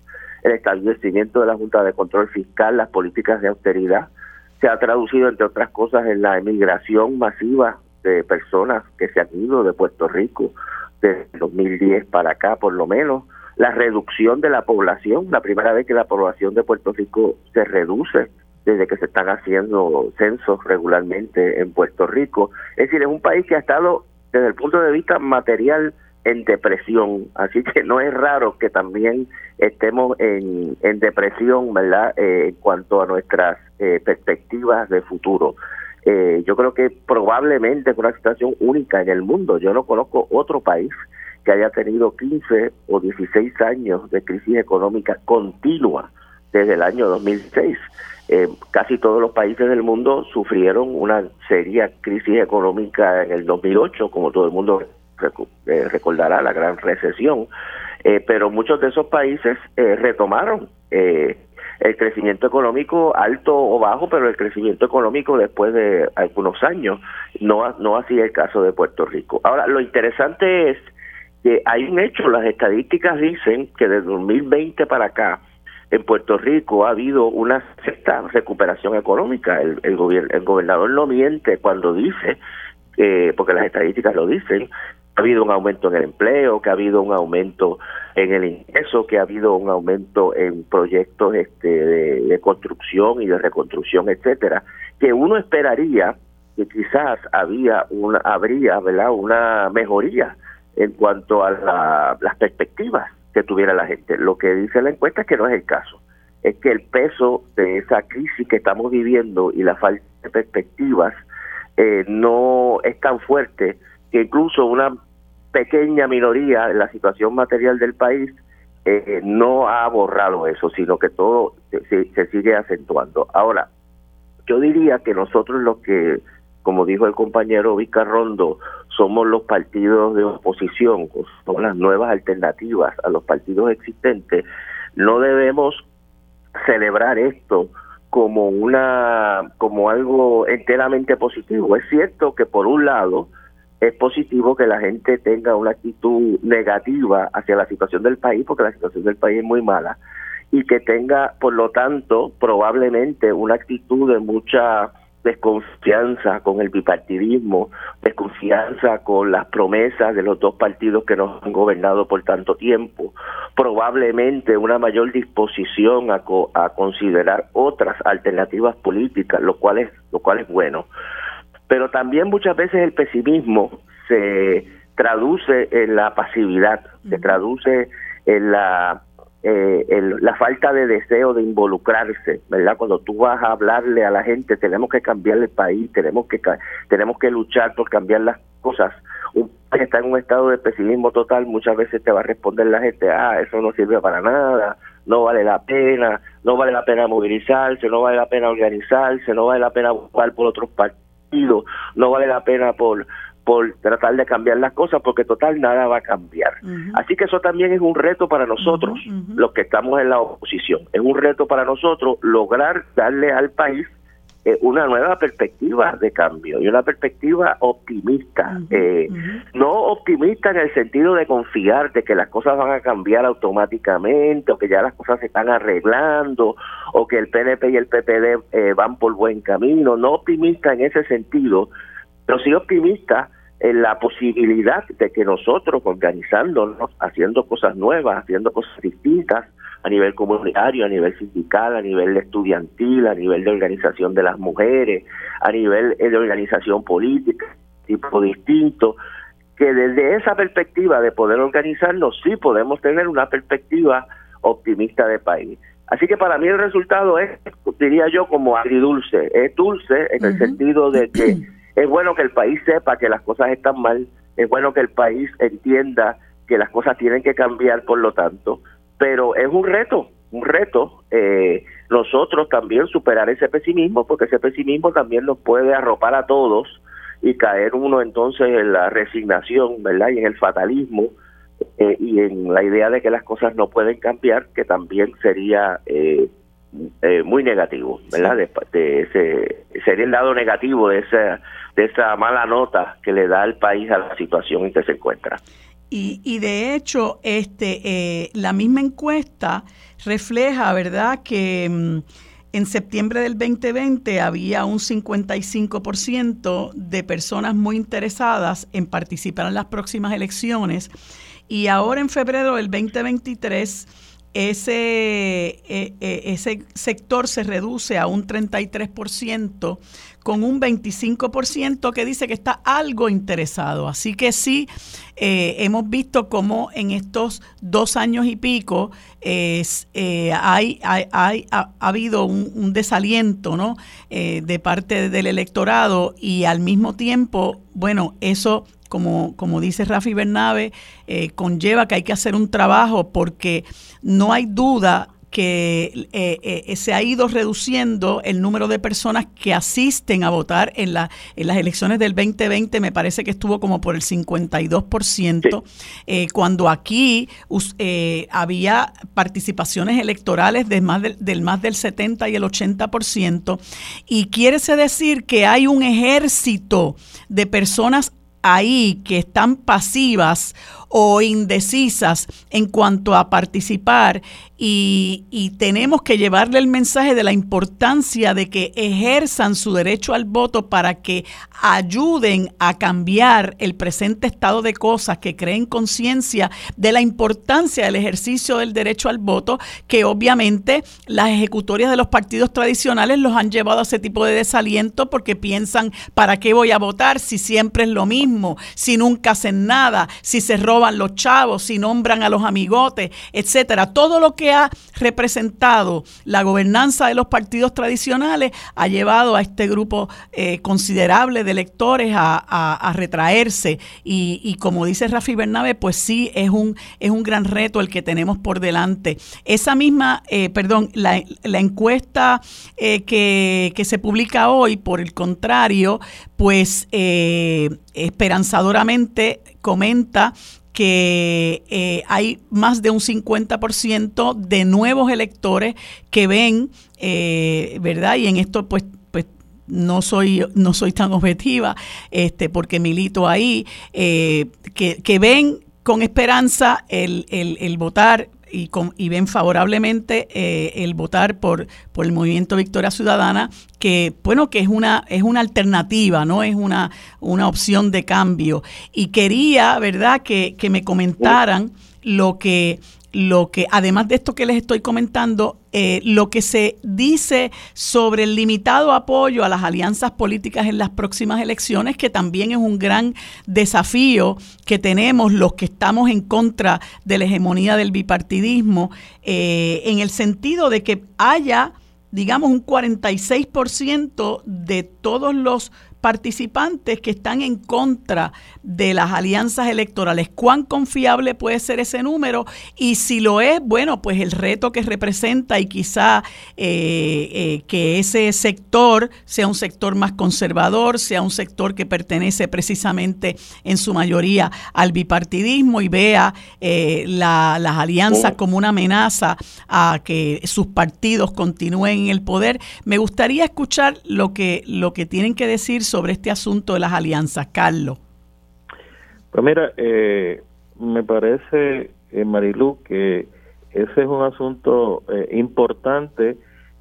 el establecimiento de la Junta de Control Fiscal, las políticas de austeridad, se ha traducido, entre otras cosas, en la emigración masiva de personas que se han ido de Puerto Rico desde 2010 para acá, por lo menos, la reducción de la población, la primera vez que la población de Puerto Rico se reduce desde que se están haciendo censos regularmente en Puerto Rico. Es decir, es un país que ha estado desde el punto de vista material en depresión, así que no es raro que también estemos en, en depresión, ¿verdad?, eh, en cuanto a nuestras eh, perspectivas de futuro. Eh, yo creo que probablemente es una situación única en el mundo. Yo no conozco otro país que haya tenido 15 o 16 años de crisis económica continua desde el año 2006. Eh, casi todos los países del mundo sufrieron una seria crisis económica en el 2008, como todo el mundo eh, recordará, la gran recesión. Eh, pero muchos de esos países retomaron el crecimiento económico alto o bajo, pero el crecimiento económico después de algunos años, no, no así el caso de Puerto Rico. Ahora, lo interesante es que hay un hecho, las estadísticas dicen que desde 2020 para acá, en Puerto Rico ha habido una cierta recuperación económica. El, el, el gobernador no miente cuando dice, eh, porque las estadísticas lo dicen, ha habido un aumento en el empleo, que ha habido un aumento en el ingreso, que ha habido un aumento en proyectos este, de, construcción y de reconstrucción, etcétera, que uno esperaría que quizás había una, habría ¿verdad? una mejoría en cuanto a las perspectivas que tuviera la gente. Lo que dice la encuesta es que no es el caso, es que el peso de esa crisis que estamos viviendo y la falta de perspectivas eh, no es tan fuerte que incluso una pequeña minoría en la situación material del país eh, no ha borrado eso, sino que todo se, sigue acentuando. Ahora, yo diría que nosotros los que, como dijo el compañero Vicarrondo, somos los partidos de oposición, son las nuevas alternativas a los partidos existentes, no debemos celebrar esto como una como algo enteramente positivo. Es cierto que por un lado es positivo que la gente tenga una actitud negativa hacia la situación del país, porque la situación del país es muy mala, y que tenga, por lo tanto, probablemente una actitud de mucha desconfianza con el bipartidismo, desconfianza con las promesas de los dos partidos que nos han gobernado por tanto tiempo, probablemente una mayor disposición a, a considerar otras alternativas políticas, lo cual es lo cual es bueno. Pero también muchas veces el pesimismo se traduce en la pasividad, se traduce en la eh, la falta de deseo de involucrarse, ¿verdad? Cuando tú vas a hablarle a la gente, tenemos que cambiar el país, tenemos que tenemos que luchar por cambiar las cosas. Un país está en un estado de pesimismo total, muchas veces te va a responder la gente, ah, eso no sirve para nada, no vale la pena, no vale la pena movilizarse, no vale la pena organizarse, no vale la pena buscar por otros partidos no vale la pena por por tratar de cambiar las cosas porque total nada va a cambiar. Así que eso también es un reto para nosotros, los que estamos en la oposición. Es un reto para nosotros lograr darle al país eh, una nueva perspectiva de cambio y una perspectiva optimista. Eh, no optimista en el sentido de confiar de que las cosas van a cambiar automáticamente o que ya las cosas se están arreglando o que el PNP y el PPD eh, van por buen camino. No optimista en ese sentido, pero sí optimista en la posibilidad de que nosotros organizándonos, haciendo cosas nuevas, haciendo cosas distintas, a nivel comunitario, a nivel sindical, a nivel estudiantil, a nivel de organización de las mujeres, a nivel eh, de organización política, tipo distinto, que desde esa perspectiva de poder organizarnos sí podemos tener una perspectiva optimista de país. Así que para mí el resultado es, diría yo, como agridulce. Es dulce en el sentido de que es bueno que el país sepa que las cosas están mal, es bueno que el país entienda que las cosas tienen que cambiar, por lo tanto, pero es un reto, un reto eh, nosotros también superar ese pesimismo, porque ese pesimismo también nos puede arropar a todos y caer uno entonces en la resignación, ¿verdad? Y en el fatalismo eh, y en la idea de que las cosas no pueden cambiar, que también sería eh, muy negativo, ¿verdad? De, ese, sería el lado negativo de esa, de esa mala nota que le da el país a la situación en que se encuentra. Y, y de hecho, este, eh, la misma encuesta refleja, ¿verdad?, que mm, en septiembre del 2020 había un 55% de personas muy interesadas en participar en las próximas elecciones y ahora en febrero del 2023 ese, e, e, ese sector se reduce a un 33% con un 25% que dice que está algo interesado. Así que sí, eh, hemos visto cómo en estos dos años y pico eh, hay, hay, ha, habido un, desaliento ¿no? Eh, de parte del electorado y al mismo tiempo, bueno, eso como, como dice Rafi Bernabe, conlleva que hay que hacer un trabajo porque no hay duda que eh, eh, se ha ido reduciendo el número de personas que asisten a votar en, la, en las elecciones del 2020, me parece que estuvo como por el 52%, eh, cuando aquí había participaciones electorales de más del más del 70 y el 80%, y quiere decir que hay un ejército de personas ahí que están pasivas o indecisas en cuanto a participar. Y, tenemos que llevarle el mensaje de la importancia de que ejerzan su derecho al voto para que ayuden a cambiar el presente estado de cosas, que creen conciencia de la importancia del ejercicio del derecho al voto, que obviamente las ejecutorias de los partidos tradicionales los han llevado a ese tipo de desaliento porque piensan, ¿para qué voy a votar si siempre es lo mismo, si nunca hacen nada, si se roban roban los chavos, si nombran a los amigotes, etcétera. Todo lo que ha representado la gobernanza de los partidos tradicionales ha llevado a este grupo eh, considerable de electores a, retraerse. Y, como dice Rafi Bernabe, pues sí, es un, es un gran reto el que tenemos por delante. Esa misma, eh, perdón, la, encuesta eh, que, que se publica hoy, por el contrario, pues esperanzadoramente comenta que eh, hay más de un 50% de nuevos electores que ven, eh, ¿verdad? Y en esto pues pues no soy no soy tan objetiva este porque milito ahí eh, que, que, ven con esperanza el, el votar y, y ven favorablemente eh, el votar por, por el movimiento Victoria Ciudadana, que bueno, que es una, es una alternativa, no es una, una opción de cambio. Y quería, ¿verdad?, que, que me comentaran lo que lo que, además de esto que les estoy comentando, eh, lo que se dice sobre el limitado apoyo a las alianzas políticas en las próximas elecciones, que también es un gran desafío que tenemos los que estamos en contra de la hegemonía del bipartidismo, eh, en el sentido de que haya digamos, un 46% de todos los participantes que están en contra de las alianzas electorales. ¿Cuán confiable puede ser ese número? Y si lo es, bueno, pues el reto que representa y quizá eh, eh, que ese sector sea un sector más conservador, sea un sector que pertenece precisamente en su mayoría al bipartidismo y vea eh, las alianzas oh. como una amenaza a que sus partidos continúen en el poder. Me gustaría escuchar lo que, lo que tienen que decir sobre este asunto de las alianzas, Carlos? Pues mira, eh, me parece, eh, Marilu, que ese es un asunto eh, importante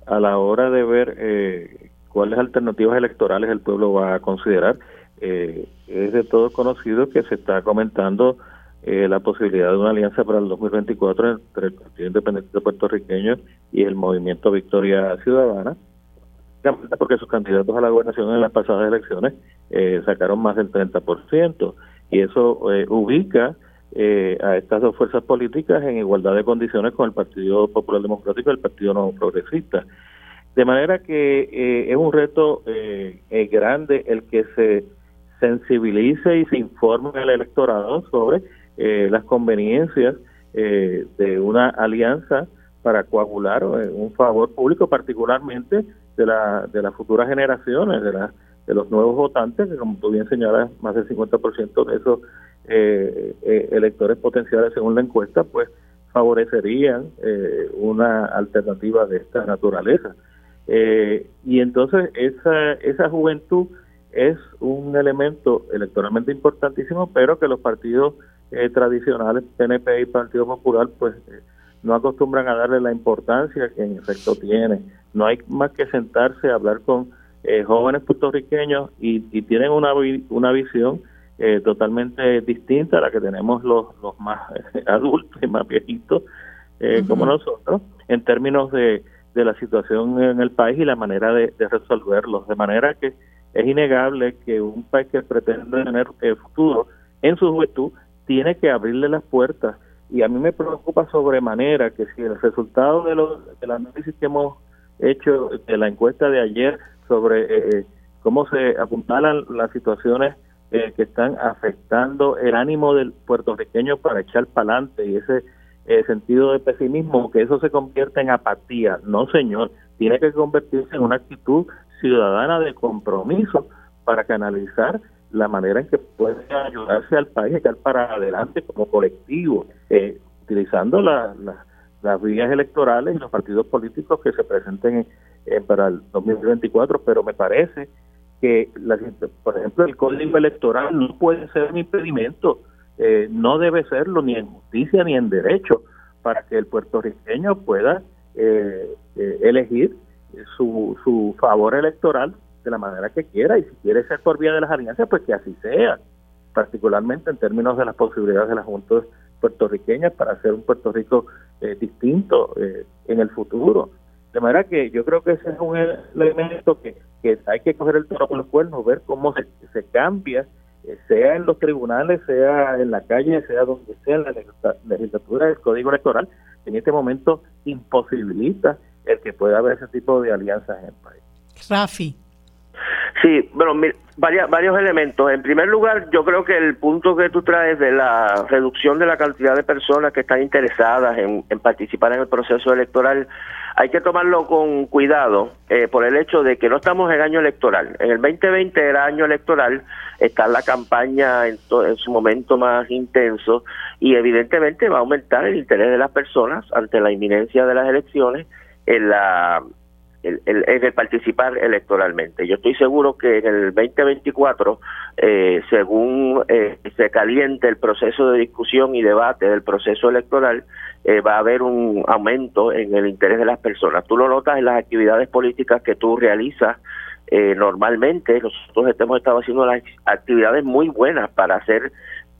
a la hora de ver eh, cuáles alternativas electorales el pueblo va a considerar. es de todo conocido que se está comentando la posibilidad de una alianza para el 2024 entre el Partido Independiente puertorriqueño y el Movimiento Victoria Ciudadana porque sus candidatos a la gobernación en las pasadas elecciones eh, sacaron más del 30%, y eso eh, ubica eh, a estas dos fuerzas políticas en igualdad de condiciones con el Partido Popular Democrático y el Partido No Progresista. De manera que es un reto grande el que se sensibilice y se informe al electorado sobre las conveniencias de una alianza para coagular un favor público, particularmente de, la, de las futuras generaciones, de, de los nuevos votantes, que como tú bien señalas, más del 50% de esos eh, eh, electores potenciales según la encuesta, pues favorecerían eh, una alternativa de esta naturaleza. y entonces esa, esa juventud es un elemento electoralmente importantísimo, pero que los partidos tradicionales, PNP y Partido Popular, pues no acostumbran a darle la importancia que en efecto tiene. No hay más que sentarse a hablar con eh, jóvenes puertorriqueños y, tienen una, una visión eh, totalmente distinta a la que tenemos los, los más adultos y más viejitos eh, como nosotros en términos de, de, la situación en el país y la manera de, de resolverlos. De manera que es innegable que un país que pretende tener futuro en su juventud tiene que abrirle las puertas y a mí me preocupa sobremanera que si el resultado de los, del análisis que hemos hecho de la encuesta de ayer sobre eh, eh, cómo se apuntalan las situaciones eh, que están afectando el ánimo del puertorriqueño para echar para adelante y ese sentido de pesimismo, que eso se convierte en apatía. No, señor, tiene que convertirse en una actitud ciudadana de compromiso para canalizar la manera en que puede ayudarse al país a echar para adelante como colectivo, eh, utilizando las vías electorales y los partidos políticos que se presenten para el 2024, pero me parece que, la, por ejemplo, el código electoral no puede ser un impedimento, eh, no debe serlo ni en justicia ni en derecho, para que el puertorriqueño pueda eh, elegir su, su favor electoral de la manera que quiera y si quiere ser por vía de las alianzas, pues que así sea, particularmente en términos de las posibilidades de las juntas puertorriqueñas para hacer un Puerto Rico eh, distinto eh, en el futuro. De manera que yo creo que ese es un elemento que, que hay que coger el toro por los cuernos, ver cómo se, se cambia sea en los tribunales, sea en la calle, sea donde sea, en la legislatura del Código Electoral, en este momento imposibilita el que pueda haber ese tipo de alianzas en el país. Rafi. Sí, bueno, varios, elementos. En primer lugar, yo creo que el punto que tú traes de la reducción de la cantidad de personas que están interesadas en, participar en el proceso electoral, hay que tomarlo con cuidado eh, por el hecho de que no estamos en año electoral. En el 2020 era año electoral, está la campaña en, en su momento más intenso y evidentemente va a aumentar el interés de las personas ante la inminencia de las elecciones en la en el participar electoralmente. Yo estoy seguro que en el 2024, eh, según eh, se caliente el proceso de discusión y debate del proceso electoral, eh, va a haber un aumento en el interés de las personas. Tú lo notas en las actividades políticas que tú realizas normalmente. Nosotros hemos estado haciendo las actividades muy buenas para hacer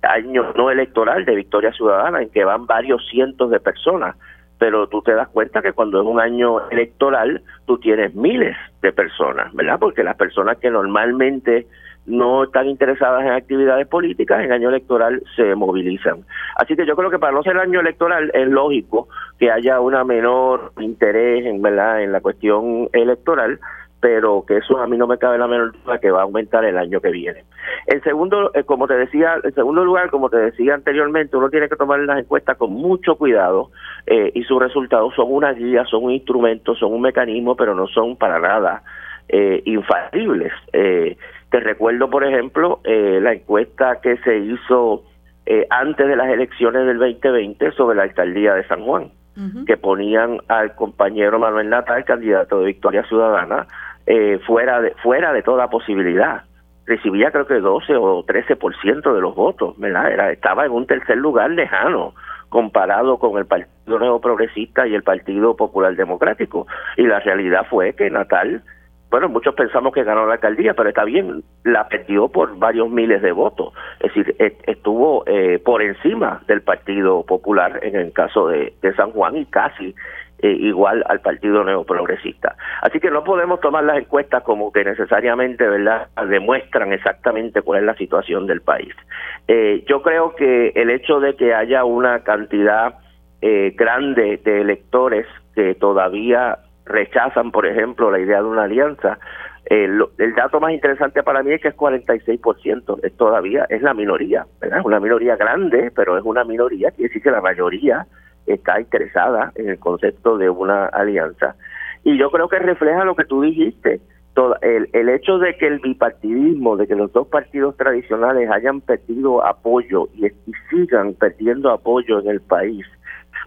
año no electoral de Victoria Ciudadana, en que van varios cientos de personas pero tú te das cuenta que cuando es un año electoral tú tienes miles de personas, ¿verdad? Porque las personas que normalmente no están interesadas en actividades políticas, en año electoral se movilizan. Así que yo creo que para no ser año electoral es lógico que haya una menor interés en, ¿verdad? en la cuestión electoral, pero que eso a mí no me cabe la menor duda que va a aumentar el año que viene. En segundo, eh, como te decía, en segundo lugar, como te decía anteriormente, uno tiene que tomar las encuestas con mucho cuidado eh, y sus resultados son una guía, son un instrumento, son un mecanismo, pero no son para nada eh, infalibles. Eh, te recuerdo, por ejemplo, la encuesta que se hizo antes de las elecciones del 2020 sobre la alcaldía de San Juan que ponían al compañero Manuel Natal, candidato de Victoria Ciudadana, eh, fuera, de, fuera de toda posibilidad. Recibía creo que 12 o 13% de los votos, ¿verdad? Era, estaba en un tercer lugar lejano comparado con el Partido Nuevo Progresista y el Partido Popular Democrático. Y la realidad fue que Natal bueno, muchos pensamos que ganó la alcaldía, pero está bien, la perdió por varios miles de votos. Es decir, estuvo eh, por encima del Partido Popular en el caso de, San Juan y casi eh, igual al Partido Neoprogresista. Así que no podemos tomar las encuestas como que necesariamente verdad demuestran exactamente cuál es la situación del país. Eh, yo creo que el hecho de que haya una cantidad grande de electores que todavía rechazan, por ejemplo, la idea de una alianza. el dato más interesante para mí es que es 46%, es todavía es la minoría, ¿verdad? Es una minoría grande, pero es una minoría, quiere decir que la mayoría está interesada en el concepto de una alianza. Y yo creo que refleja lo que tú dijiste, el, el hecho de que el bipartidismo, de que los dos partidos tradicionales hayan perdido apoyo y, y sigan perdiendo apoyo en el país,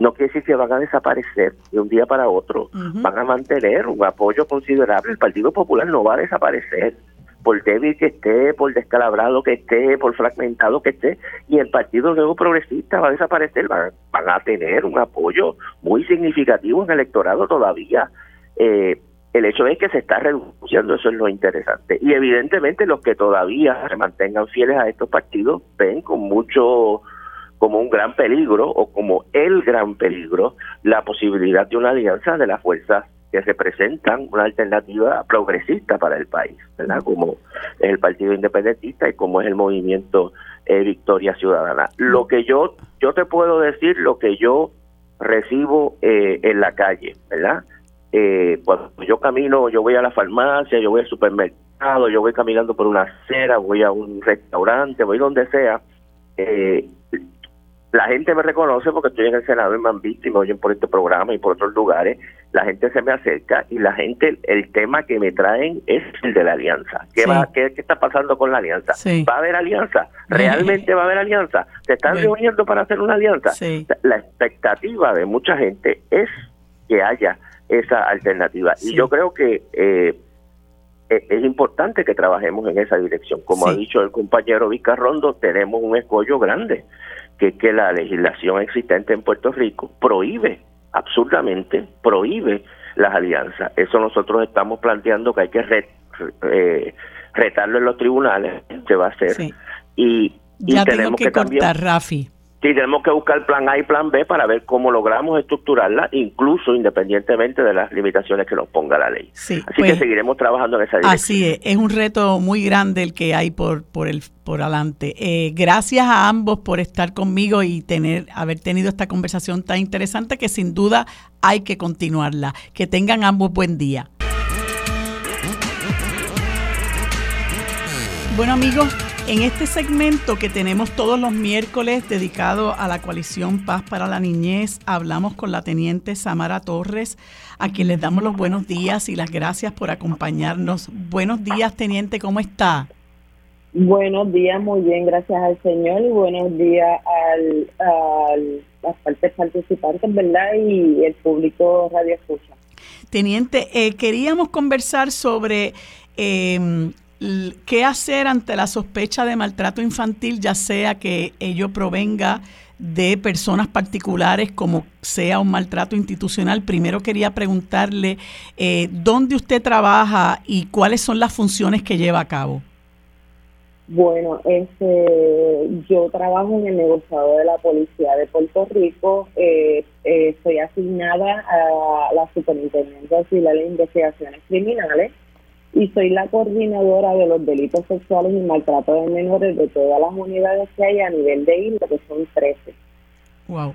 no quiere decir que van a desaparecer de un día para otro, van a mantener un apoyo considerable. El Partido Popular no va a desaparecer por débil que esté, por descalabrado que esté, por fragmentado que esté, y el Partido Nuevo Progresista va a desaparecer, van, a tener un apoyo muy significativo en el electorado todavía. Eh, el hecho es que se está reduciendo, eso es lo interesante. Y evidentemente los que todavía se mantengan fieles a estos partidos ven con mucho como un gran peligro o como el gran peligro la posibilidad de una alianza de las fuerzas que representan una alternativa progresista para el país, ¿verdad? Como es el Partido Independentista y como es el movimiento eh, Victoria Ciudadana. Lo que yo yo te puedo decir, lo que yo recibo eh, en la calle, ¿verdad? Eh, cuando yo camino, yo voy a la farmacia, yo voy al supermercado, yo voy caminando por una acera, voy a un restaurante, voy donde sea, eh, la gente me reconoce porque estoy en el Senado y me han visto y me oyen por este programa y por otros lugares. La gente se me acerca y la gente, el tema que me traen es el de la alianza. ¿Qué, va, qué, está pasando con la alianza? ¿Va a haber alianza? ¿Realmente va a haber alianza? ¿Se están reuniendo para hacer una alianza? La expectativa de mucha gente es que haya esa alternativa. Y yo creo que eh, e, es importante que trabajemos en esa dirección. Como ha dicho el compañero Vizcarrondo, tenemos un escollo grande que que la legislación existente en Puerto Rico prohíbe, absurdamente, prohíbe las alianzas. Eso nosotros estamos planteando que hay que eh, retarlo en los tribunales, se va a hacer. Y, ya tengo que, cortar, Rafi. Sí, tenemos que buscar plan A y plan B para ver cómo logramos estructurarla, incluso independientemente de las limitaciones que nos ponga la ley. así que pues, seguiremos trabajando en esa dirección. Así es, es un reto muy grande el que hay por, por, el, por adelante. Eh, gracias a ambos por estar conmigo y tener, haber tenido esta conversación tan interesante que sin duda hay que continuarla. Que tengan ambos buen día. Bueno amigos, en este segmento que tenemos todos los miércoles dedicado a la coalición Paz para la Niñez, hablamos con la teniente Samara Torres, a quien les damos los buenos días y las gracias por acompañarnos. Buenos días, teniente, ¿cómo está? Buenos días, muy bien, gracias al Señor y buenos días a las partes participantes, ¿verdad? Y el público Radio Escucha. Teniente, eh, queríamos conversar sobre... Eh, qué hacer ante la sospecha de maltrato infantil, ya sea que ello provenga de personas particulares como sea un maltrato institucional. Primero quería preguntarle eh, dónde usted trabaja y cuáles son las funciones que lleva a cabo. Bueno, este, yo trabajo en el negociado de la Policía de Puerto Rico. Eh, eh, estoy asignada a la Superintendencia Civil de Investigaciones Criminales y soy la coordinadora de los delitos sexuales y maltrato de menores de todas las unidades que hay a nivel de isla, que son 13. Wow.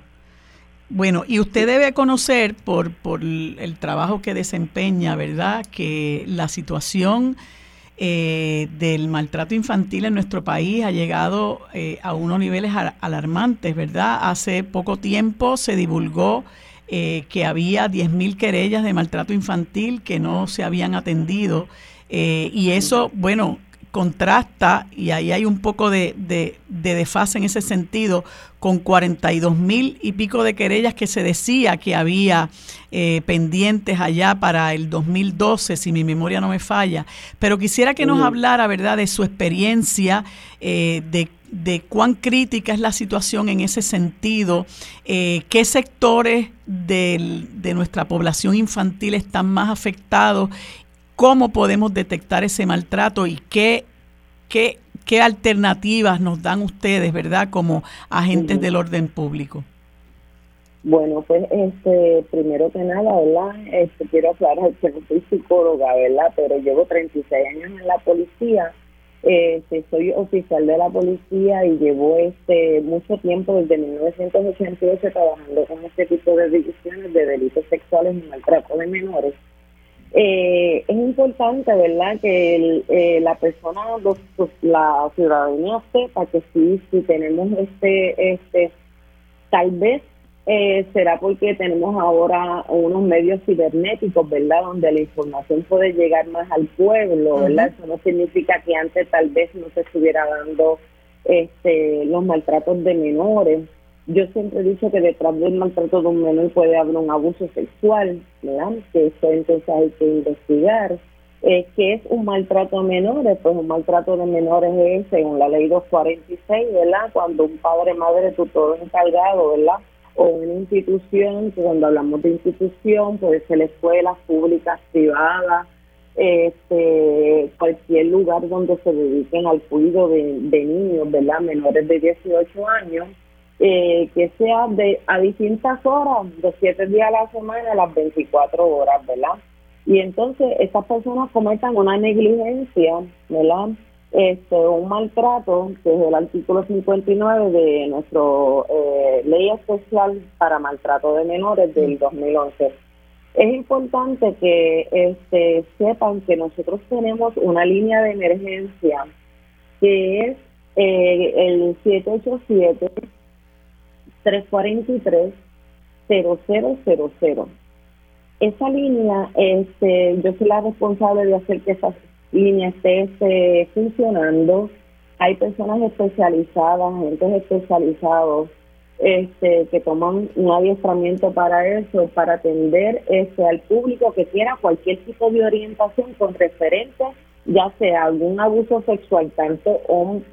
Bueno, y usted debe conocer por, por el trabajo que desempeña, ¿verdad?, que la situación eh, del maltrato infantil en nuestro país ha llegado eh, a unos niveles alarmantes, ¿verdad? Hace poco tiempo se divulgó eh, que había 10.000 querellas de maltrato infantil que no se habían atendido. Eh, y eso, bueno, contrasta, y ahí hay un poco de, de, desfase en ese sentido, con 42 mil y pico de querellas que se decía que había eh, pendientes allá para el 2012, si mi memoria no me falla. Pero quisiera que nos hablara, ¿verdad?, de su experiencia, de de cuán crítica es la situación en ese sentido, eh, qué sectores de, nuestra población infantil están más afectados, cómo podemos detectar ese maltrato y qué, qué, qué alternativas nos dan ustedes, ¿verdad?, como agentes del orden público. Bueno, pues este, primero que nada, ¿verdad? Este, quiero aclarar que no soy psicóloga, ¿verdad? Pero llevo 36 años en la policía este, soy oficial de la policía y llevo este mucho tiempo, desde 1988, trabajando con este tipo de divisiones de delitos sexuales y maltrato de menores. Eh, es importante, ¿verdad?, que eh, la persona, pues, la ciudadanía sepa que sí, si tenemos este, este, tal vez eh, será porque tenemos ahora unos medios cibernéticos, ¿verdad? Donde la información puede llegar más al pueblo, ¿verdad? Eso no significa que antes tal vez no se estuviera dando este, los maltratos de menores. Yo siempre he dicho que detrás del maltrato de un menor puede haber un abuso sexual, ¿verdad? Que eso entonces hay que investigar. Eh, ¿Qué es un maltrato a menores? Pues un maltrato de menores es, según la ley 246, ¿verdad? Cuando un padre, madre, tutor encargado, ¿verdad? o una institución, cuando hablamos de institución, puede ser escuelas públicas, privadas, este, cualquier lugar donde se dediquen al cuidado de, niños, ¿verdad? Menores de 18 años, eh, que sea de a distintas horas, de 7 días a la semana, a las 24 horas, ¿verdad? Y entonces estas personas cometan una negligencia, ¿verdad? este, un maltrato, que es el artículo 59 de nuestra eh, ley especial para maltrato de menores del 2011. Es importante que este, sepan que nosotros tenemos una línea de emergencia que es eh, el 787-343-0000. Esa línea, este, yo soy la responsable de hacer que esa línea esté, funcionando. Hay personas especializadas, agentes especializados este, que toman un adiestramiento para eso, para atender este, al público que quiera cualquier tipo de orientación con referente, ya sea algún abuso sexual, tanto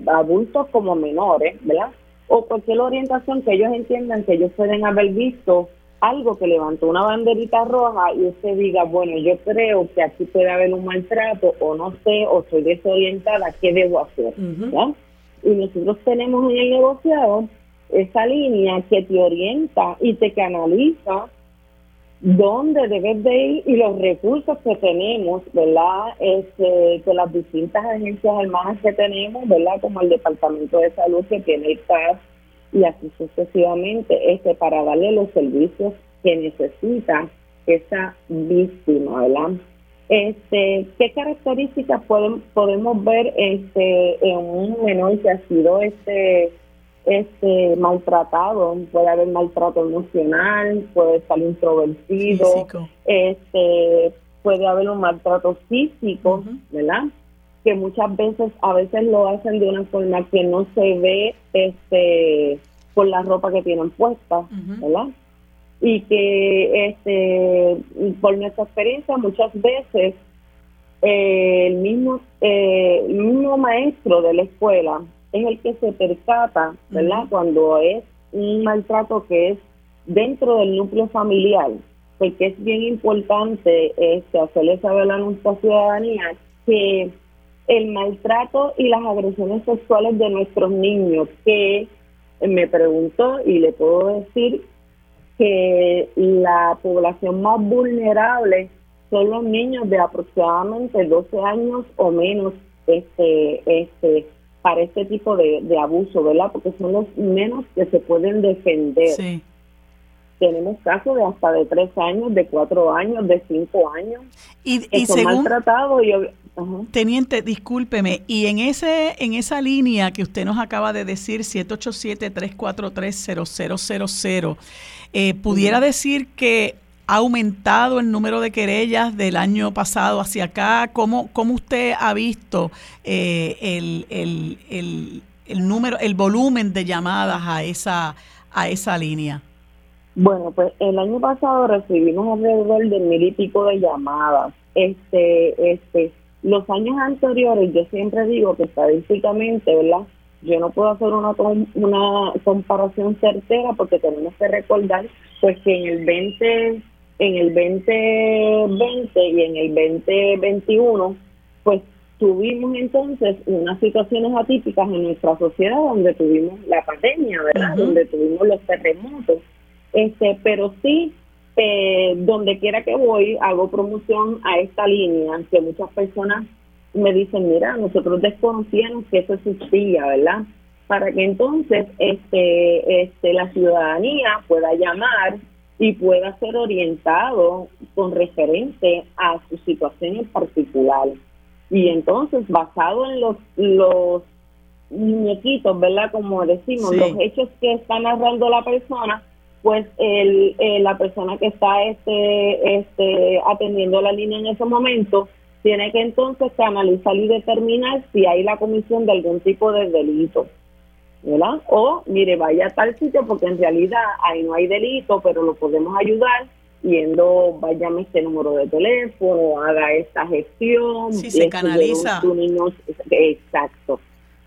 adultos como menores, ¿verdad? O cualquier orientación que ellos entiendan que ellos pueden haber visto algo que levantó una banderita roja y usted diga, bueno, yo creo que aquí puede haber un maltrato o no sé, o estoy desorientada, ¿qué debo hacer? Y nosotros tenemos en el negociado esa línea que te orienta y te canaliza dónde debes de ir y los recursos que tenemos, ¿verdad? Este, que las distintas agencias armadas que tenemos, ¿verdad? Como el Departamento de Salud que tiene el y así sucesivamente, este, para darle los servicios que necesita esa víctima, ¿verdad? Este, ¿qué características podemos podemos ver este en un menor que ha sido este este maltratado, puede haber maltrato emocional, puede estar introvertido, este puede haber un maltrato físico, ¿verdad? Que muchas veces a veces lo hacen de una forma que no se ve este por la ropa que tienen puesta, ¿verdad? Y que este por nuestra experiencia muchas veces eh, el mismo eh, el mismo maestro de la escuela es el que se percata, ¿verdad? Cuando es un maltrato que es dentro del núcleo familiar, porque es bien importante este, hacerle saber a nuestra ciudadanía que el maltrato y las agresiones sexuales de nuestros niños, que me preguntó y le puedo decir que la población más vulnerable son los niños de aproximadamente 12 años o menos este este para este tipo de, abuso, ¿verdad? Porque son los menos que se pueden defender. Sí. Tenemos casos de hasta de tres años, de cuatro años, de cinco años. Y, y según, maltratados y Teniente, discúlpeme, y en ese en esa línea que usted nos acaba de decir, 787-343-0000, eh, ¿pudiera decir que ha aumentado el número de querellas del año pasado hacia acá? ¿Cómo, cómo usted ha visto eh, el, el, el, número, el volumen de llamadas a esa, a esa línea? Bueno, pues el año pasado recibimos alrededor de mil y pico de llamadas. Este, este, los años anteriores, yo siempre digo que estadísticamente, ¿verdad? Yo no puedo hacer una, una comparación certera porque tenemos que recordar pues que en el 20 en el 2020 y en el 2021, pues tuvimos entonces unas situaciones atípicas en nuestra sociedad donde tuvimos la pandemia, ¿verdad? Donde tuvimos los terremotos. Este, pero sí, eh, donde quiera que voy, hago promoción a esta línea, que muchas personas me dicen, mira, nosotros desconocíamos que eso existía, ¿verdad? Para que entonces este, este, la ciudadanía pueda llamar y pueda ser orientado con referente a su situación en particular. Y entonces, basado en los, los muñequitos, ¿verdad? Como decimos, los hechos que está narrando la persona, pues el, la persona que está este, este, atendiendo la línea en ese momento tiene que entonces analizar y determinar si hay la comisión de algún tipo de delito. ¿Verdad? O, mire, vaya a tal sitio porque en realidad ahí no hay delito, pero lo podemos ayudar yendo, váyame este número de teléfono, haga esta gestión. Sí, se canaliza. exacto.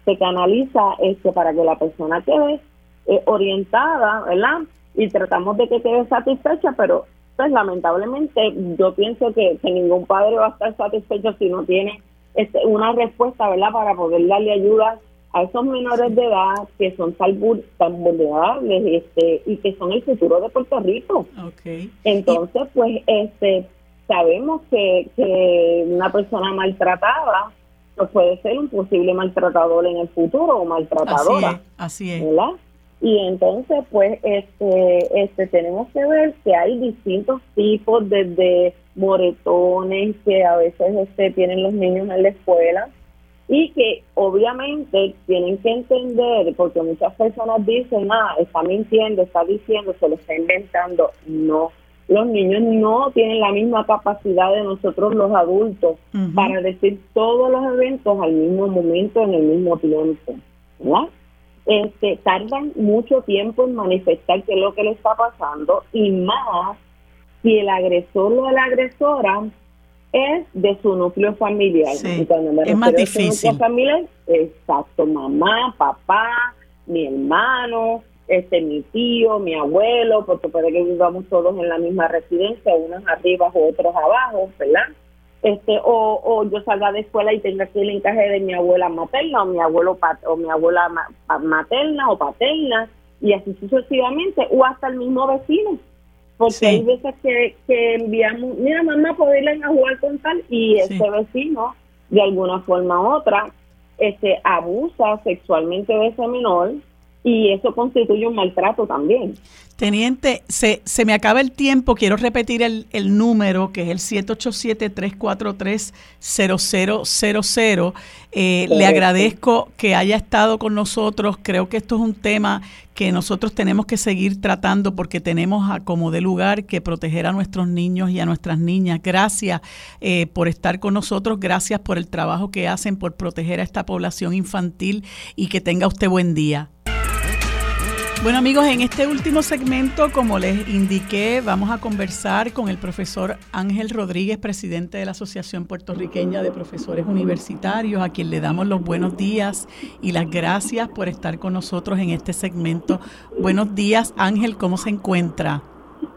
Se canaliza este para que la persona quede eh, orientada, ¿verdad? Y tratamos de que quede satisfecha, pero pues lamentablemente yo pienso que, que ningún padre va a estar satisfecho si no tiene este, una respuesta, ¿verdad? Para poder darle ayuda a esos menores de edad que son tan, vulnerables este, y que son el futuro de Puerto Rico. Okay. Entonces, pues este sabemos que, que una persona maltratada pues puede ser un posible maltratador en el futuro o maltratadora. Así es. ¿verdad? Y entonces, pues, este, este, tenemos que ver que hay distintos tipos de moretones que a veces este, tienen los niños en la escuela y que obviamente tienen que entender, porque muchas personas dicen, ah, está mintiendo, está diciendo, se lo está inventando. No, los niños no tienen la misma capacidad de nosotros los adultos para decir todos los eventos al mismo momento, en el mismo tiempo. ¿no? Este, tardan mucho tiempo en manifestar qué es lo que le está pasando y más si el agresor o la agresora es de su núcleo familiar. es más difícil. familiar, exacto, mamá, papá, mi hermano, este mi tío, mi abuelo, porque puede que vivamos todos en la misma residencia, unos arriba o otros abajo, ¿verdad? Este, o, o yo salga de escuela y tenga aquí el encaje de mi abuela materna o mi abuelo o mi abuela materna o paterna y así sucesivamente, o hasta el mismo vecino. Porque hay veces que, que enviamos, mira mamá, irle a jugar con tal, y ese vecino, de alguna forma u otra, este abusa sexualmente de ese menor y eso constituye un maltrato también. Teniente, se, se me acaba el tiempo, quiero repetir el, el número que es el 787-343-0000. Eh, le agradezco que haya estado con nosotros, creo que esto es un tema que nosotros tenemos que seguir tratando porque tenemos a como de lugar que proteger a nuestros niños y a nuestras niñas. Gracias eh, por estar con nosotros, gracias por el trabajo que hacen por proteger a esta población infantil y que tenga usted buen día. Bueno amigos, en este último segmento, como les indiqué, vamos a conversar con el profesor Ángel Rodríguez, presidente de la Asociación Puertorriqueña de Profesores Universitarios, a quien le damos los buenos días y las gracias por estar con nosotros en este segmento. Buenos días Ángel, ¿cómo se encuentra?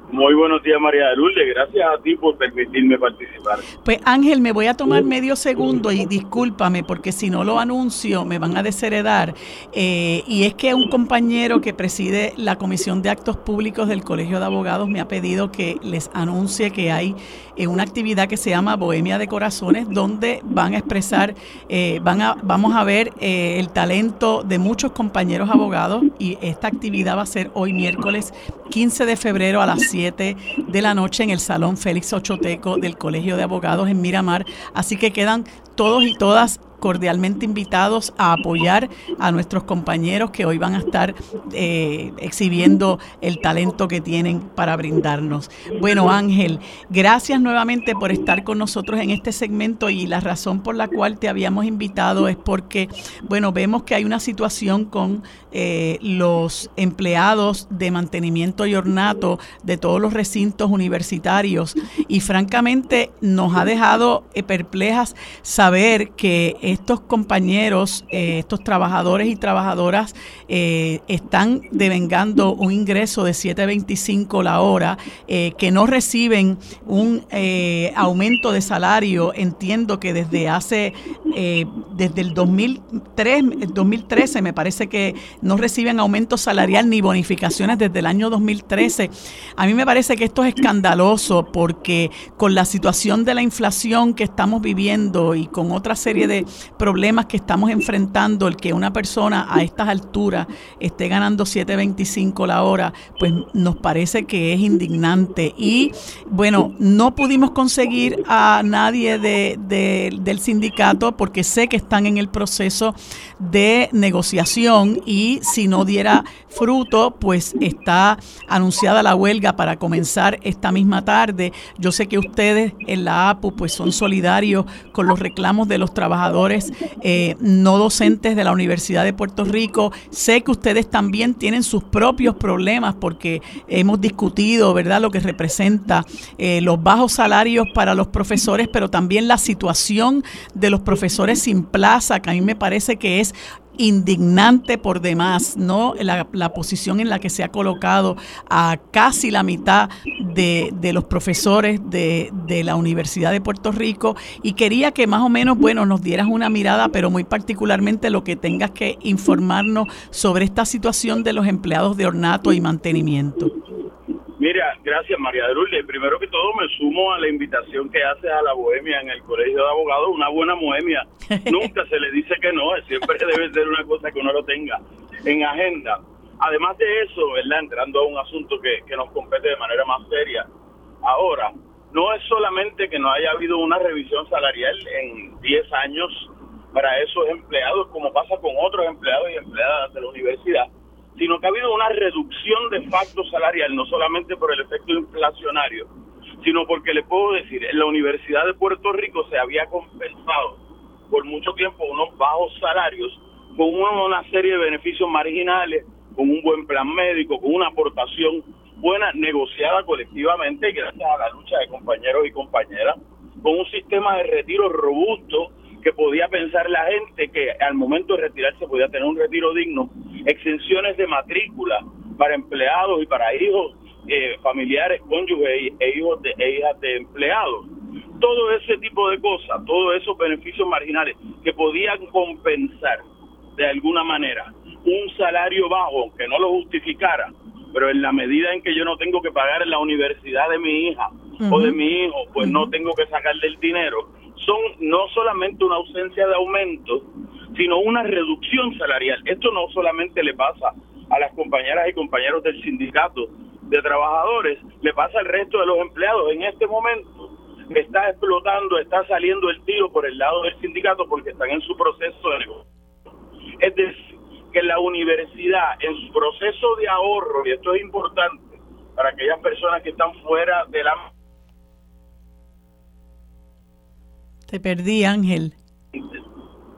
Muy buenos días, María de Lourdes. Gracias a ti por permitirme participar. Pues Ángel, me voy a tomar medio segundo y discúlpame porque si no lo anuncio me van a desheredar. Eh, y es que un compañero que preside la Comisión de Actos Públicos del Colegio de Abogados me ha pedido que les anuncie que hay eh, una actividad que se llama Bohemia de Corazones, donde van a expresar, eh, van a, vamos a ver el talento de muchos compañeros abogados y esta actividad va a ser hoy miércoles 15 de febrero a las 7 de la noche en el Salón Félix Ochoteco del Colegio de Abogados en Miramar. Así que quedan todos y todas cordialmente invitados a apoyar a nuestros compañeros que hoy van a estar eh, exhibiendo el talento que tienen para brindarnos. Bueno, Ángel, gracias nuevamente por estar con nosotros en este segmento y la razón por la cual te habíamos invitado es porque, bueno, vemos que hay una situación con eh, los empleados de mantenimiento y ornato de todos los recintos universitarios y francamente nos ha dejado eh, perplejas saber que estos compañeros, eh, estos trabajadores y trabajadoras eh, están devengando un ingreso de 7.25 la hora, eh, que no reciben un aumento de salario. Entiendo que desde hace, desde el 2003, 2013 me parece que no reciben aumento salarial ni bonificaciones desde el año 2013. A mí me parece que esto es escandaloso porque con la situación de la inflación que estamos viviendo y con otra serie de problemas que estamos enfrentando, el que una persona a estas alturas esté ganando 7.25 la hora, pues nos parece que es indignante. Y bueno, no pudimos conseguir a nadie de, del sindicato porque sé que están en el proceso de negociación y si no diera fruto, pues está anunciada la huelga para comenzar esta misma tarde. Yo sé que ustedes en la APU pues son solidarios con los reclamos de los trabajadores eh, no docentes de la Universidad de Puerto Rico. Sé que ustedes también tienen sus propios problemas porque hemos discutido, ¿verdad?, lo que representa eh, los bajos salarios para los profesores, pero también la situación de los profesores sin plaza, que a mí me parece que es indignante por demás, ¿no? La, la, posición en la que se ha colocado a casi la mitad de, de los profesores de, de, la Universidad de Puerto Rico y quería que más o menos, bueno, nos dieras una mirada, pero muy particularmente lo que tengas que informarnos sobre esta situación de los empleados de ornato y mantenimiento. Mira, gracias María de Lourdes. Primero que todo me sumo a la invitación que hace a la bohemia en el Colegio de Abogados. Una buena bohemia nunca se le dice que no, siempre debe ser una cosa que uno lo tenga en agenda. Además de eso, ¿verdad? Entrando a un asunto que, que nos compete de manera más seria. Ahora, no es solamente que no haya habido una revisión salarial en 10 años para esos empleados, como pasa con otros empleados y empleadas de la universidad, sino que ha habido una reducción de facto salarial, no solamente por el efecto inflacionario, sino porque le puedo decir, en la Universidad de Puerto Rico se había compensado por mucho tiempo unos bajos salarios con una serie de beneficios marginales, con un buen plan médico, con una aportación buena negociada colectivamente gracias a la lucha de compañeros y compañeras, con un sistema de retiro robusto que podía pensar la gente que al momento de retirarse podía tener un retiro digno, exenciones de matrícula para empleados y para hijos, eh, familiares, cónyuges e hijos de, e hijas de empleados. Todo ese tipo de cosas, todos esos beneficios marginales que podían compensar de alguna manera un salario bajo que no lo justificara, pero en la medida en que yo no tengo que pagar en la universidad de mi hija o de mi hijo, pues no tengo que sacarle el dinero, son no solamente una ausencia de aumento, sino una reducción salarial. Esto no solamente le pasa a las compañeras y compañeros del sindicato de trabajadores, le pasa al resto de los empleados. En este momento está explotando, está saliendo el tiro por el lado del sindicato porque están en su proceso de negocio. Es decir, que la universidad en su proceso de ahorro, y esto es importante para aquellas personas que están fuera de la... Te perdí, Ángel.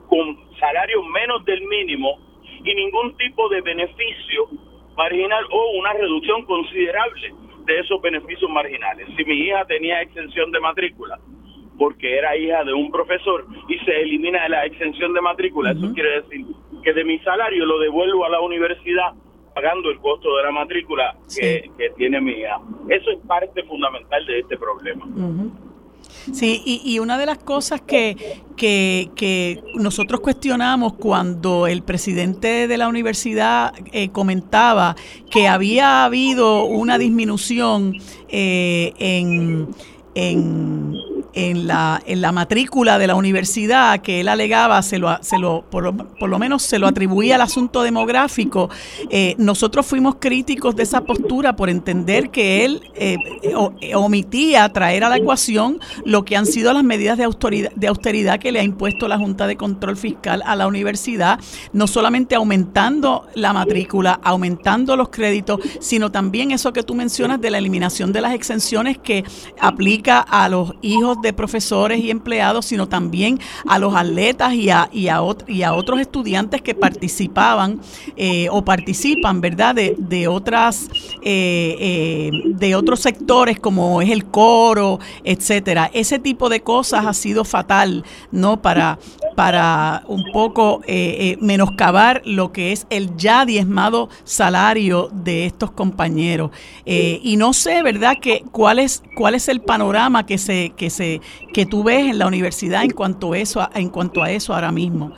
Con salarios menos del mínimo y ningún tipo de beneficio marginal o una reducción considerable de esos beneficios marginales. Si mi hija tenía exención de matrícula porque era hija de un profesor y se elimina la exención de matrícula, eso quiere decir que de mi salario lo devuelvo a la universidad pagando el costo de la matrícula que, tiene mi hija. Eso es parte fundamental de este problema. Sí, y, una de las cosas que, que, nosotros cuestionamos cuando el presidente de la universidad eh, comentaba que había habido una disminución eh, en, en en la, en la matrícula de la universidad que él alegaba, se lo, se lo, por, lo, menos se lo atribuía al asunto demográfico, eh, nosotros fuimos críticos de esa postura por entender que él eh, omitía traer a la ecuación lo que han sido las medidas de austeridad, de austeridad que le ha impuesto la Junta de Control Fiscal a la universidad, no solamente aumentando la matrícula, aumentando los créditos, sino también eso que tú mencionas de la eliminación de las exenciones que aplica a los hijos de profesores y empleados, sino también a los atletas y a, y a, y a otros estudiantes que participaban eh, o participan, ¿verdad?, de, de otras, eh, eh, de otros sectores como es el coro, etcétera. Ese tipo de cosas ha sido fatal, ¿no?, para, para un poco menoscabar lo que es el ya diezmado salario de estos compañeros. y no sé, ¿verdad?, que cuál es, cuál es el panorama que se, que se que, tú ves en la universidad en cuanto a eso, en cuanto a eso ahora mismo?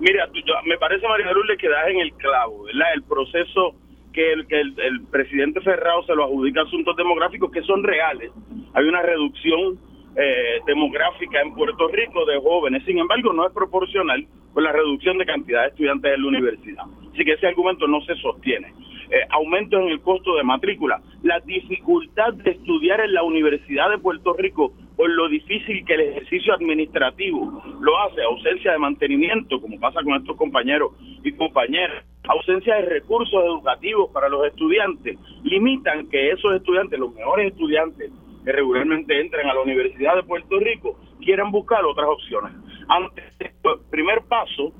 Mira, me parece, María Lourdes, que das en el clavo, ¿verdad? El proceso que el, que el, presidente Ferrao se lo adjudica a asuntos demográficos que son reales. Hay una reducción eh, demográfica en Puerto Rico de jóvenes, sin embargo, no es proporcional con la reducción de cantidad de estudiantes en la universidad. Así que ese argumento no se sostiene. Eh, aumentos en el costo de matrícula, la dificultad de estudiar en la Universidad de Puerto Rico por lo difícil que el ejercicio administrativo lo hace, ausencia de mantenimiento, como pasa con estos compañeros y compañeras, ausencia de recursos educativos para los estudiantes, limitan que esos estudiantes, los mejores estudiantes que regularmente entran a la Universidad de Puerto Rico, quieran buscar otras opciones. Antes, el primer paso,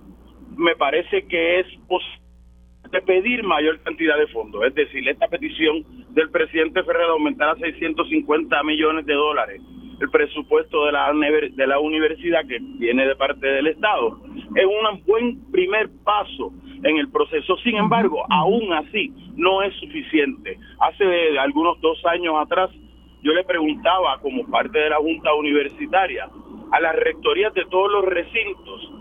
me parece que es posible de pedir mayor cantidad de fondos. Es decir, esta petición del presidente Ferrer de aumentar a 650 millones de dólares el presupuesto de la, de la universidad que viene de parte del Estado es un buen primer paso en el proceso. Sin embargo, aún así no es suficiente. Hace algunos dos años atrás yo le preguntaba como parte de la Junta Universitaria a las rectorías de todos los recintos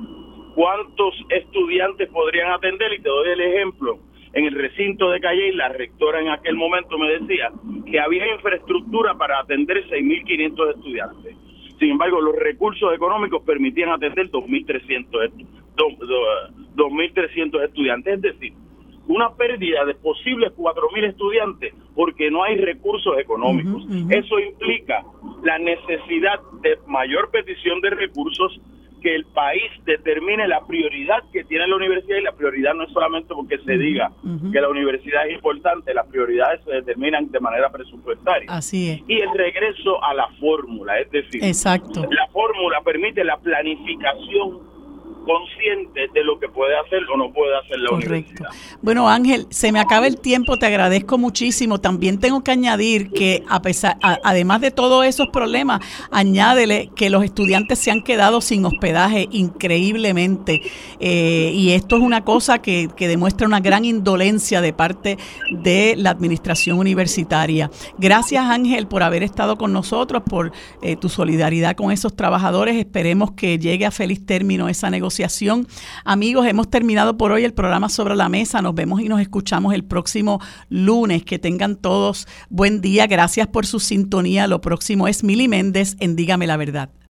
cuántos estudiantes podrían atender y te doy el ejemplo. En el recinto de Calle, la rectora en aquel momento me decía que había infraestructura para atender 6.500 estudiantes. Sin embargo, los recursos económicos permitían atender 2.300 2.300 estudiantes. Es decir, una pérdida de posibles 4.000 estudiantes porque no hay recursos económicos. Eso implica la necesidad de mayor petición de recursos que el país determine la prioridad que tiene la universidad y la prioridad no es solamente porque se diga que la universidad es importante, las prioridades se determinan de manera presupuestaria. Así es. Y el regreso a la fórmula, es decir, Exacto. la fórmula permite la planificación consciente de lo que puede hacer o no puede hacer la Correcto. Bueno, Ángel, se me acaba el tiempo, te agradezco muchísimo. También tengo que añadir que a pesar, además de todos esos problemas, añádele que los estudiantes se han quedado sin hospedaje increíblemente. Eh, y esto es una cosa que, que demuestra una gran indolencia de parte de la administración universitaria. Gracias, Ángel, por haber estado con nosotros, por eh, tu solidaridad con esos trabajadores. Esperemos que llegue a feliz término esa negociación negociación. Amigos, hemos terminado por hoy el programa sobre la mesa. Nos vemos y nos escuchamos el próximo lunes. Que tengan todos buen día. Gracias por su sintonía. Lo próximo es Mili Méndez en Dígame la Verdad.